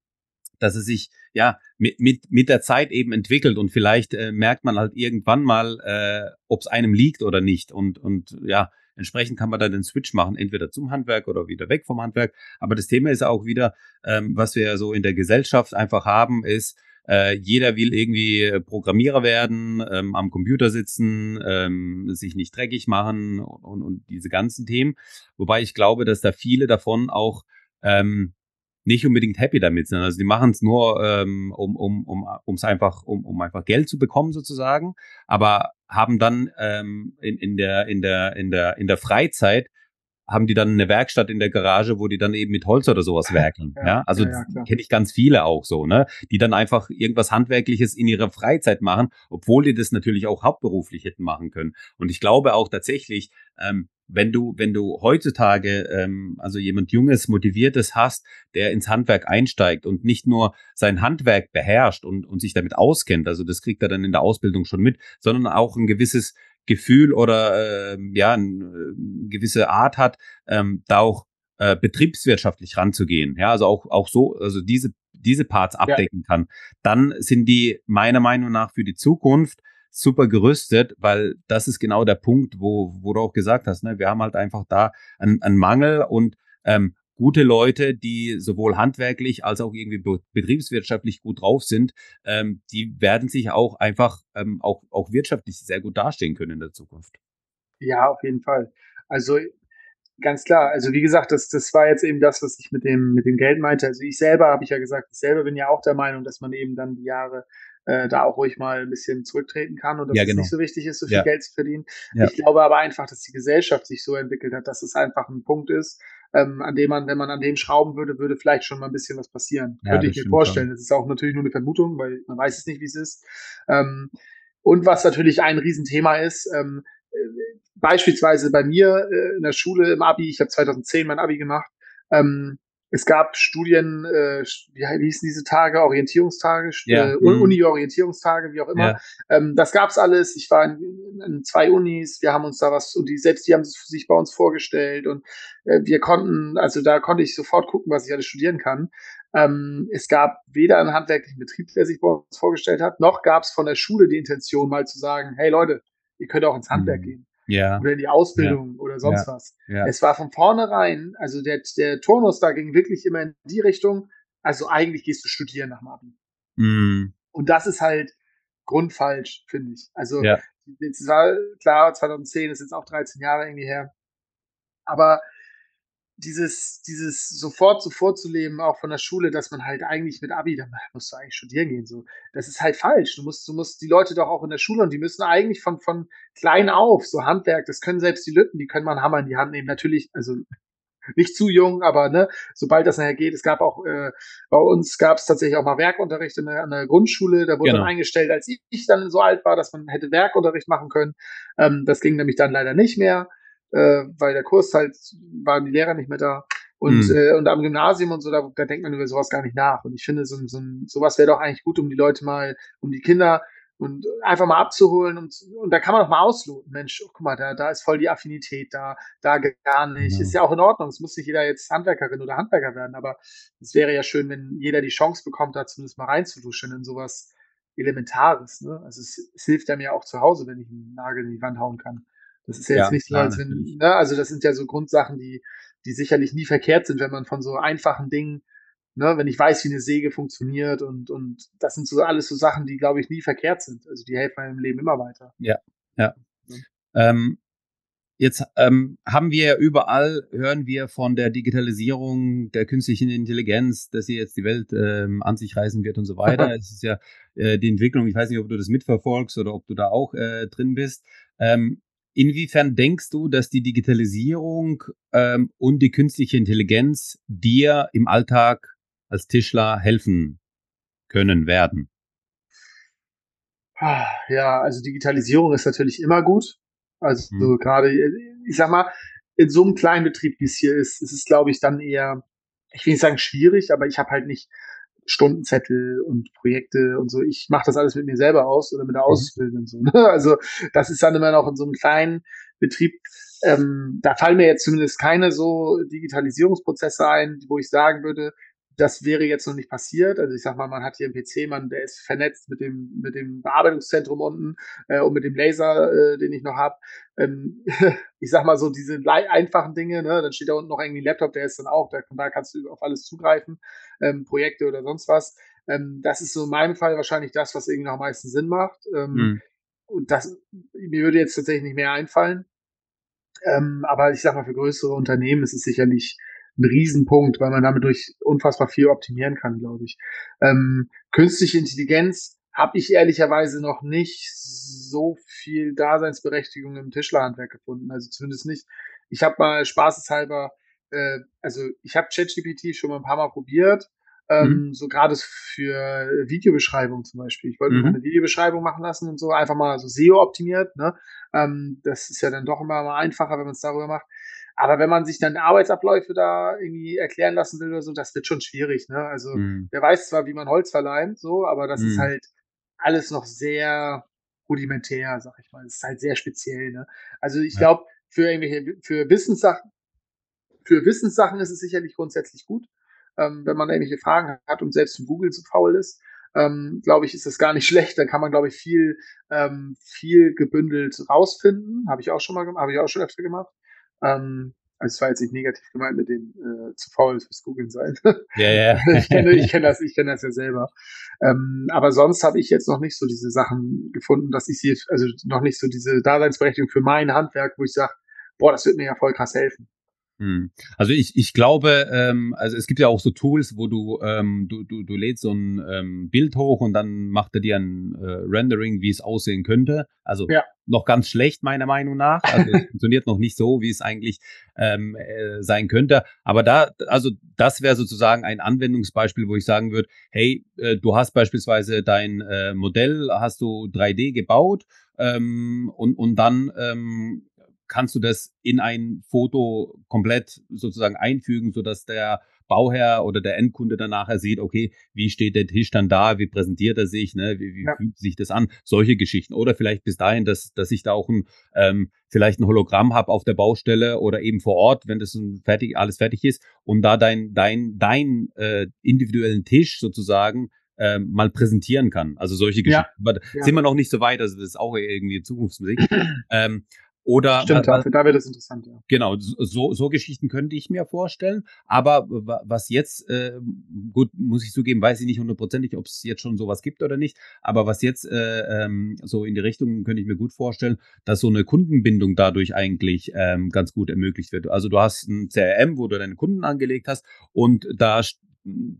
dass es sich ja mit, mit, mit der Zeit eben entwickelt und vielleicht äh, merkt man halt irgendwann mal, äh, ob es einem liegt oder nicht. Und, und ja, Entsprechend kann man dann den Switch machen, entweder zum Handwerk oder wieder weg vom Handwerk. Aber das Thema ist auch wieder, ähm, was wir so in der Gesellschaft einfach haben, ist, äh, jeder will irgendwie Programmierer werden, ähm, am Computer sitzen, ähm, sich nicht dreckig machen und, und diese ganzen Themen. Wobei ich glaube, dass da viele davon auch ähm, nicht unbedingt happy damit sind. Also die machen es nur, ähm, um um um ums einfach um um einfach Geld zu bekommen sozusagen, aber haben dann ähm, in in der in der in der in der Freizeit haben die dann eine Werkstatt in der Garage, wo die dann eben mit Holz oder sowas werkeln. ja, ja, also ja, ja, kenne ich ganz viele auch so, ne, die dann einfach irgendwas handwerkliches in ihrer Freizeit machen, obwohl die das natürlich auch hauptberuflich hätten machen können. Und ich glaube auch tatsächlich, ähm, wenn du, wenn du heutzutage ähm, also jemand Junges, Motiviertes hast, der ins Handwerk einsteigt und nicht nur sein Handwerk beherrscht und, und sich damit auskennt, also das kriegt er dann in der Ausbildung schon mit, sondern auch ein gewisses Gefühl oder äh, ja, eine gewisse Art hat, ähm, da auch äh, betriebswirtschaftlich ranzugehen. Ja, also auch, auch so, also diese, diese Parts abdecken ja. kann, dann sind die meiner Meinung nach für die Zukunft super gerüstet, weil das ist genau der Punkt, wo, wo du auch gesagt hast, ne? wir haben halt einfach da einen, einen Mangel und ähm, gute Leute, die sowohl handwerklich als auch irgendwie betriebswirtschaftlich gut drauf sind, ähm, die werden sich auch einfach ähm, auch, auch wirtschaftlich sehr gut dastehen können in der Zukunft. Ja, auf jeden Fall. Also ganz klar, also wie gesagt, das, das war jetzt eben das, was ich mit dem, mit dem Geld meinte. Also ich selber habe ich ja gesagt, ich selber bin ja auch der Meinung, dass man eben dann die Jahre äh, da auch ruhig mal ein bisschen zurücktreten kann und dass ja, genau. es nicht so wichtig ist, so viel ja. Geld zu verdienen. Ja. Ich glaube aber einfach, dass die Gesellschaft sich so entwickelt hat, dass es einfach ein Punkt ist, ähm, an dem man, wenn man an dem schrauben würde, würde vielleicht schon mal ein bisschen was passieren. Könnte ich mir vorstellen. Schon. Das ist auch natürlich nur eine Vermutung, weil man weiß es nicht, wie es ist. Ähm, und was natürlich ein Riesenthema ist, ähm, äh, beispielsweise bei mir äh, in der Schule im Abi, ich habe 2010 mein Abi gemacht, ähm, es gab Studien, äh, wie, hießen diese Tage, Orientierungstage, ja. äh, mhm. Uni-Orientierungstage, wie auch immer. Ja. Ähm, das gab's alles. Ich war in, in, zwei Unis, wir haben uns da was, und die selbst, die haben sich bei uns vorgestellt und äh, wir konnten, also da konnte ich sofort gucken, was ich alles studieren kann. Ähm, es gab weder einen handwerklichen Betrieb, der sich bei uns vorgestellt hat, noch gab's von der Schule die Intention, mal zu sagen, hey Leute, ihr könnt auch ins Handwerk mhm. gehen ja. oder in die Ausbildung ja. oder sonst ja. was. Ja. Es war von vornherein, also der, der Turnus da ging wirklich immer in die Richtung, also eigentlich gehst du studieren nach dem Abi. Mm. Und das ist halt grundfalsch, finde ich. Also, jetzt war klar, 2010 ist jetzt auch 13 Jahre irgendwie her. Aber dieses, dieses sofort so vorzuleben, auch von der Schule, dass man halt eigentlich mit Abi, dann musst du eigentlich studieren gehen, so. Das ist halt falsch. Du musst, du musst die Leute doch auch in der Schule und die müssen eigentlich von, von klein auf, so Handwerk, das können selbst die Lütten, die können mal einen Hammer in die Hand nehmen. Natürlich, also, nicht zu jung, aber ne, sobald das nachher geht, es gab auch äh, bei uns gab es tatsächlich auch mal Werkunterricht in der, an der Grundschule, da wurde genau. dann eingestellt, als ich, ich, dann so alt war, dass man hätte Werkunterricht machen können. Ähm, das ging nämlich dann leider nicht mehr, äh, weil der Kurs halt waren die Lehrer nicht mehr da. Und, mhm. äh, und am Gymnasium und so, da, da denkt man über sowas gar nicht nach. Und ich finde, so, so, sowas wäre doch eigentlich gut, um die Leute mal, um die Kinder und einfach mal abzuholen und, und da kann man auch mal ausloten. Mensch, oh, guck mal, da, da ist voll die Affinität da, da gar nicht. Ja. Ist ja auch in Ordnung. Es muss nicht jeder jetzt Handwerkerin oder Handwerker werden, aber es wäre ja schön, wenn jeder die Chance bekommt, da zumindest mal reinzuduschen in sowas Elementares. Ne? Also es, es hilft ja mir auch zu Hause, wenn ich einen Nagel in die Wand hauen kann. Das ist ja jetzt ja, nicht so, als wenn, ne? also das sind ja so Grundsachen, die, die sicherlich nie verkehrt sind, wenn man von so einfachen Dingen ne, wenn ich weiß, wie eine Säge funktioniert und, und das sind so alles so Sachen, die, glaube ich, nie verkehrt sind. Also die helfen meinem Leben immer weiter. Ja, ja. ja. Ähm, jetzt ähm, haben wir ja überall, hören wir von der Digitalisierung, der künstlichen Intelligenz, dass sie jetzt die Welt ähm, an sich reißen wird und so weiter. es ist ja äh, die Entwicklung, ich weiß nicht, ob du das mitverfolgst oder ob du da auch äh, drin bist. Ähm, Inwiefern denkst du, dass die Digitalisierung ähm, und die künstliche Intelligenz dir im Alltag als Tischler helfen können werden? Ah, ja, also Digitalisierung ist natürlich immer gut. Also hm. gerade, ich sag mal, in so einem kleinen Betrieb, wie es hier ist, ist es, glaube ich, dann eher, ich will nicht sagen schwierig, aber ich habe halt nicht Stundenzettel und Projekte und so. Ich mache das alles mit mir selber aus oder mit der mhm. Ausbildung und so. Ne? Also das ist dann immer noch in so einem kleinen Betrieb. Ähm, da fallen mir jetzt zumindest keine so Digitalisierungsprozesse ein, wo ich sagen würde, das wäre jetzt noch nicht passiert. Also ich sag mal, man hat hier einen PC, man, der ist vernetzt mit dem, mit dem Bearbeitungszentrum unten äh, und mit dem Laser, äh, den ich noch habe. Ähm, ich sag mal so, diese einfachen Dinge, ne, dann steht da unten noch irgendwie ein Laptop, der ist dann auch, da, da kannst du auf alles zugreifen, ähm, Projekte oder sonst was. Ähm, das ist so in meinem Fall wahrscheinlich das, was irgendwie noch am meisten Sinn macht. Ähm, mhm. Und das, mir würde jetzt tatsächlich nicht mehr einfallen. Ähm, aber ich sag mal, für größere Unternehmen ist es sicherlich ein Riesenpunkt, weil man damit durch unfassbar viel optimieren kann, glaube ich. Ähm, künstliche Intelligenz habe ich ehrlicherweise noch nicht so viel Daseinsberechtigung im Tischlerhandwerk gefunden. Also zumindest nicht. Ich habe mal spaßeshalber, äh, also ich habe ChatGPT schon mal ein paar Mal probiert, ähm, mhm. so gerade für Videobeschreibung zum Beispiel. Ich wollte mhm. eine Videobeschreibung machen lassen und so, einfach mal so SEO optimiert. Ne? Ähm, das ist ja dann doch immer mal einfacher, wenn man es darüber macht. Aber wenn man sich dann Arbeitsabläufe da irgendwie erklären lassen will oder so, das wird schon schwierig. Ne? Also mhm. der weiß zwar, wie man Holz verleimt, so, aber das mhm. ist halt alles noch sehr rudimentär, sag ich mal. Das ist halt sehr speziell. Ne? Also ich ja. glaube, für irgendwelche, für Wissenssachen, für Wissenssachen ist es sicherlich grundsätzlich gut. Ähm, wenn man irgendwelche Fragen hat und selbst zum Google zu faul ist, ähm, glaube ich, ist das gar nicht schlecht. Dann kann man, glaube ich, viel, ähm, viel gebündelt rausfinden. Habe ich auch schon mal gemacht, habe ich auch schon öfter gemacht. Ähm, also es war jetzt nicht negativ gemeint mit dem äh, zu faul fürs Googeln sein. Ja, ja. ich kenne ich kenn das, ich kenne das ja selber. Ähm, aber sonst habe ich jetzt noch nicht so diese Sachen gefunden, dass ich sie, also noch nicht so diese Daseinsberechtigung für mein Handwerk, wo ich sage, boah, das wird mir ja voll krass helfen. Hm. Also ich, ich glaube, ähm, also es gibt ja auch so Tools, wo du, ähm, du, du, du lädst so ein ähm, Bild hoch und dann macht er dir ein äh, Rendering, wie es aussehen könnte. Also ja. noch ganz schlecht, meiner Meinung nach. Also es funktioniert noch nicht so, wie es eigentlich ähm, äh, sein könnte. Aber da, also das wäre sozusagen ein Anwendungsbeispiel, wo ich sagen würde, hey, äh, du hast beispielsweise dein äh, Modell, hast du 3D gebaut ähm, und, und dann ähm, kannst du das in ein Foto komplett sozusagen einfügen, sodass der Bauherr oder der Endkunde dann nachher sieht, okay, wie steht der Tisch dann da, wie präsentiert er sich, ne, wie, wie ja. fühlt sich das an, solche Geschichten. Oder vielleicht bis dahin, dass, dass ich da auch ein, ähm, vielleicht ein Hologramm habe auf der Baustelle oder eben vor Ort, wenn das fertig, alles fertig ist, und da dein, dein, dein äh, individuellen Tisch sozusagen ähm, mal präsentieren kann. Also solche Geschichten. Ja. Aber ja. sind wir noch nicht so weit, also das ist auch irgendwie Zukunftsmusik. ähm, oder Stimmt, dafür, da wird es interessant, ja. Genau, so, so Geschichten könnte ich mir vorstellen. Aber was jetzt, äh, gut, muss ich zugeben, weiß ich nicht hundertprozentig, ob es jetzt schon sowas gibt oder nicht. Aber was jetzt äh, ähm, so in die Richtung könnte ich mir gut vorstellen, dass so eine Kundenbindung dadurch eigentlich ähm, ganz gut ermöglicht wird. Also du hast ein CRM, wo du deine Kunden angelegt hast und da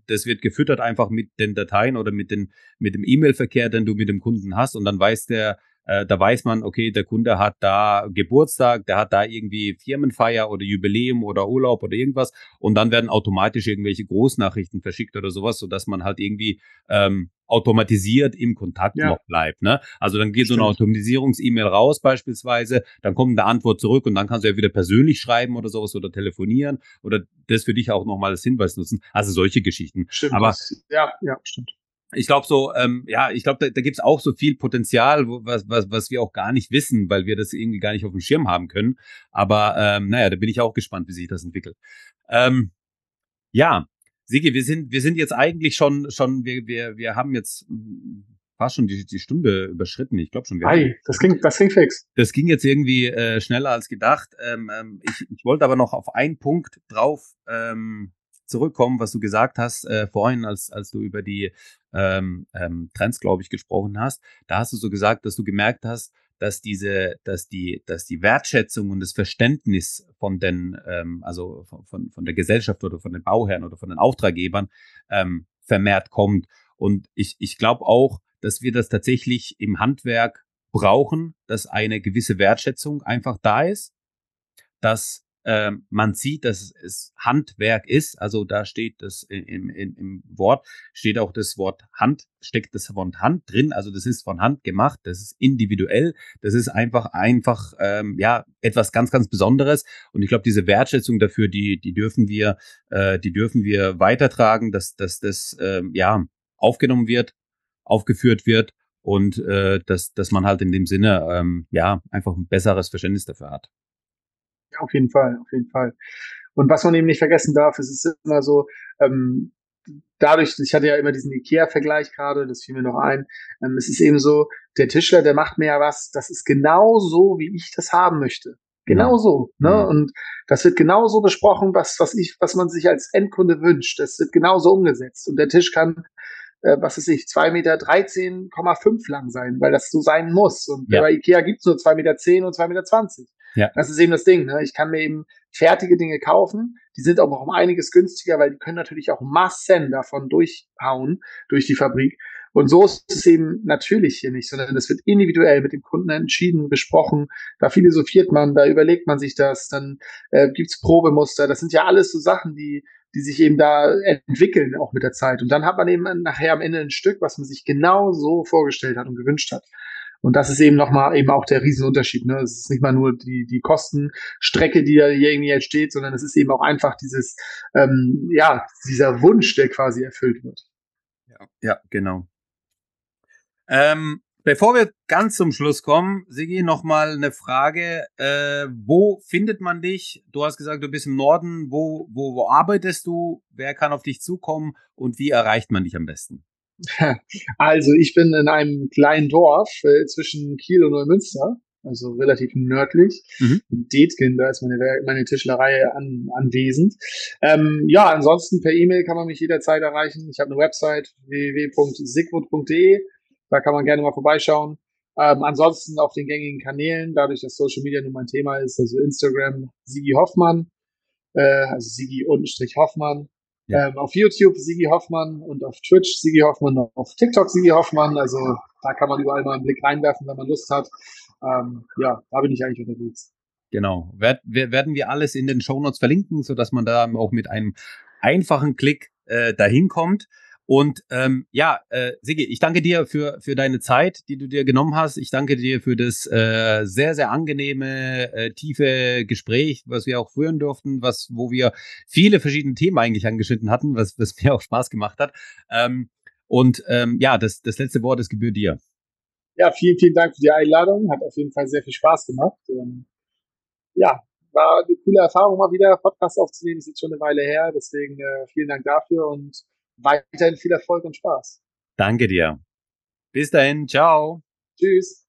das wird gefüttert einfach mit den Dateien oder mit, den, mit dem E-Mail-Verkehr, den du mit dem Kunden hast und dann weiß der, Äh, da weiß man, okay, der Kunde hat da Geburtstag, der hat da irgendwie Firmenfeier oder Jubiläum oder Urlaub oder irgendwas und dann werden automatisch irgendwelche Großnachrichten verschickt oder sowas, sodass man halt irgendwie ähm, automatisiert im Kontakt ja. noch bleibt. Ne? Also dann geht Stimmt. so eine Automatisierungs-E-Mail raus beispielsweise, dann kommt eine Antwort zurück und dann kannst du ja wieder persönlich schreiben oder sowas oder telefonieren oder das für dich auch nochmal als Hinweis nutzen. Also solche Geschichten. Stimmt. Aber ja, ja, stimmt ich glaube so, ähm, ja, ich glaube, da, da gibt es auch so viel Potenzial, was, was, was wir auch gar nicht wissen, weil wir das irgendwie gar nicht auf dem Schirm haben können. Aber ähm, naja, da bin ich auch gespannt, wie sich das entwickelt. Ähm, ja, Sigi, wir sind, wir sind jetzt eigentlich schon, schon, wir, wir, wir haben jetzt fast schon die, die Stunde überschritten. Ich glaube schon. Wir Ei, das ging, das ging fix. Das ging jetzt irgendwie äh, schneller als gedacht. Ähm, ähm, ich, ich wollte aber noch auf einen Punkt drauf ähm, zurückkommen, was du gesagt hast äh, vorhin, als, als du über die ähm, ähm, Trends, glaube ich, gesprochen hast. Da hast du so gesagt, dass du gemerkt hast, dass diese, dass die, dass die Wertschätzung und das Verständnis von den, ähm, also von, von der Gesellschaft oder von den Bauherren oder von den Auftraggebern ähm, vermehrt kommt. Und ich, ich glaube auch, dass wir das tatsächlich im Handwerk brauchen, dass eine gewisse Wertschätzung einfach da ist, dass ähm, man sieht, dass es Handwerk ist. Also da steht das im, im, im Wort, steht auch das Wort Hand, steckt das Wort Hand drin. Also das ist von Hand gemacht, das ist individuell, das ist einfach, einfach, ähm, ja, etwas ganz, ganz Besonderes. Und ich glaube, diese Wertschätzung dafür, die, die dürfen wir, äh, die dürfen wir weitertragen, dass, dass das, ähm, ja, aufgenommen wird, aufgeführt wird und äh, dass, dass man halt in dem Sinne ähm, ja einfach ein besseres Verständnis dafür hat. Auf jeden Fall, auf jeden Fall. Und was man eben nicht vergessen darf, es ist immer so, ähm, dadurch, ich hatte ja immer diesen IKEA-Vergleich gerade, das fiel mir noch ein, ähm, es ist eben so, der Tischler, der macht mir ja was, das ist genau so, wie ich das haben möchte. Genau so. Ne? Mhm. Und das wird genauso besprochen, was, was ich, was man sich als Endkunde wünscht. Das wird genauso umgesetzt. Und der Tisch kann, äh, was weiß ich, zwei Meter 13,5 lang sein, weil das so sein muss. Und ja. bei Ikea gibt's nur zwei Meter zehn und zwei Meter. zwanzig. Ja. Das ist eben das Ding. Ne? Ich kann mir eben fertige Dinge kaufen. Die sind auch um einiges günstiger, weil die können natürlich auch Massen davon durchhauen durch die Fabrik. Und so ist es eben natürlich hier nicht, sondern es wird individuell mit dem Kunden entschieden, besprochen. Da philosophiert man, da überlegt man sich das, dann äh, gibt's Probemuster. Das sind ja alles so Sachen, die, die sich eben da entwickeln, auch mit der Zeit. Und dann hat man eben nachher am Ende ein Stück, was man sich genau so vorgestellt hat und gewünscht hat. Und das ist eben nochmal eben auch der Riesenunterschied. Ne? Es ist nicht mal nur die, die Kostenstrecke, die da irgendwie jetzt steht, sondern es ist eben auch einfach dieses, ähm, ja, dieser Wunsch, der quasi erfüllt wird. Ja, ja genau. Ähm, bevor wir ganz zum Schluss kommen, Sigi, nochmal eine Frage. Äh, wo findet man dich? Du hast gesagt, du bist im Norden. Wo, wo, wo arbeitest du? Wer kann auf dich zukommen? Und wie erreicht man dich am besten? Also ich bin in einem kleinen Dorf äh, zwischen Kiel und Neumünster, also relativ nördlich. Mhm. Detgen, da ist meine, meine Tischlerei an, anwesend. Ähm, ja, ansonsten per E-Mail kann man mich jederzeit erreichen. Ich habe eine Website www.sigwood.de, da kann man gerne mal vorbeischauen. Ähm, ansonsten auf den gängigen Kanälen, dadurch, dass Social Media nun mein Thema ist, also Instagram Sigi Hoffmann, äh, also Sigi-Hoffmann, ja. Ähm, auf YouTube Sigi Hoffmann und auf Twitch Sigi Hoffmann, auf TikTok Sigi Hoffmann. Also da kann man überall mal einen Blick reinwerfen, wenn man Lust hat. Ähm, ja, da bin ich eigentlich unterwegs. Genau. Werd, werden wir alles in den Show Notes verlinken, sodass man da auch mit einem einfachen Klick äh, dahin kommt. Und ähm, ja, äh, Sigi, ich danke dir für, für deine Zeit, die du dir genommen hast. Ich danke dir für das äh, sehr, sehr angenehme, äh, tiefe Gespräch, was wir auch führen durften, was, wo wir viele verschiedene Themen eigentlich angeschnitten hatten, was, was mir auch Spaß gemacht hat. Ähm, und ähm, ja, das, das letzte Wort ist gebührt dir. Ja, vielen, vielen Dank für die Einladung. Hat auf jeden Fall sehr viel Spaß gemacht. Ähm, ja, war eine coole Erfahrung mal wieder, Podcast aufzunehmen. Ist jetzt schon eine Weile her. Deswegen äh, vielen Dank dafür und weiterhin viel Erfolg und Spaß. Danke dir. Bis dahin, ciao. Tschüss.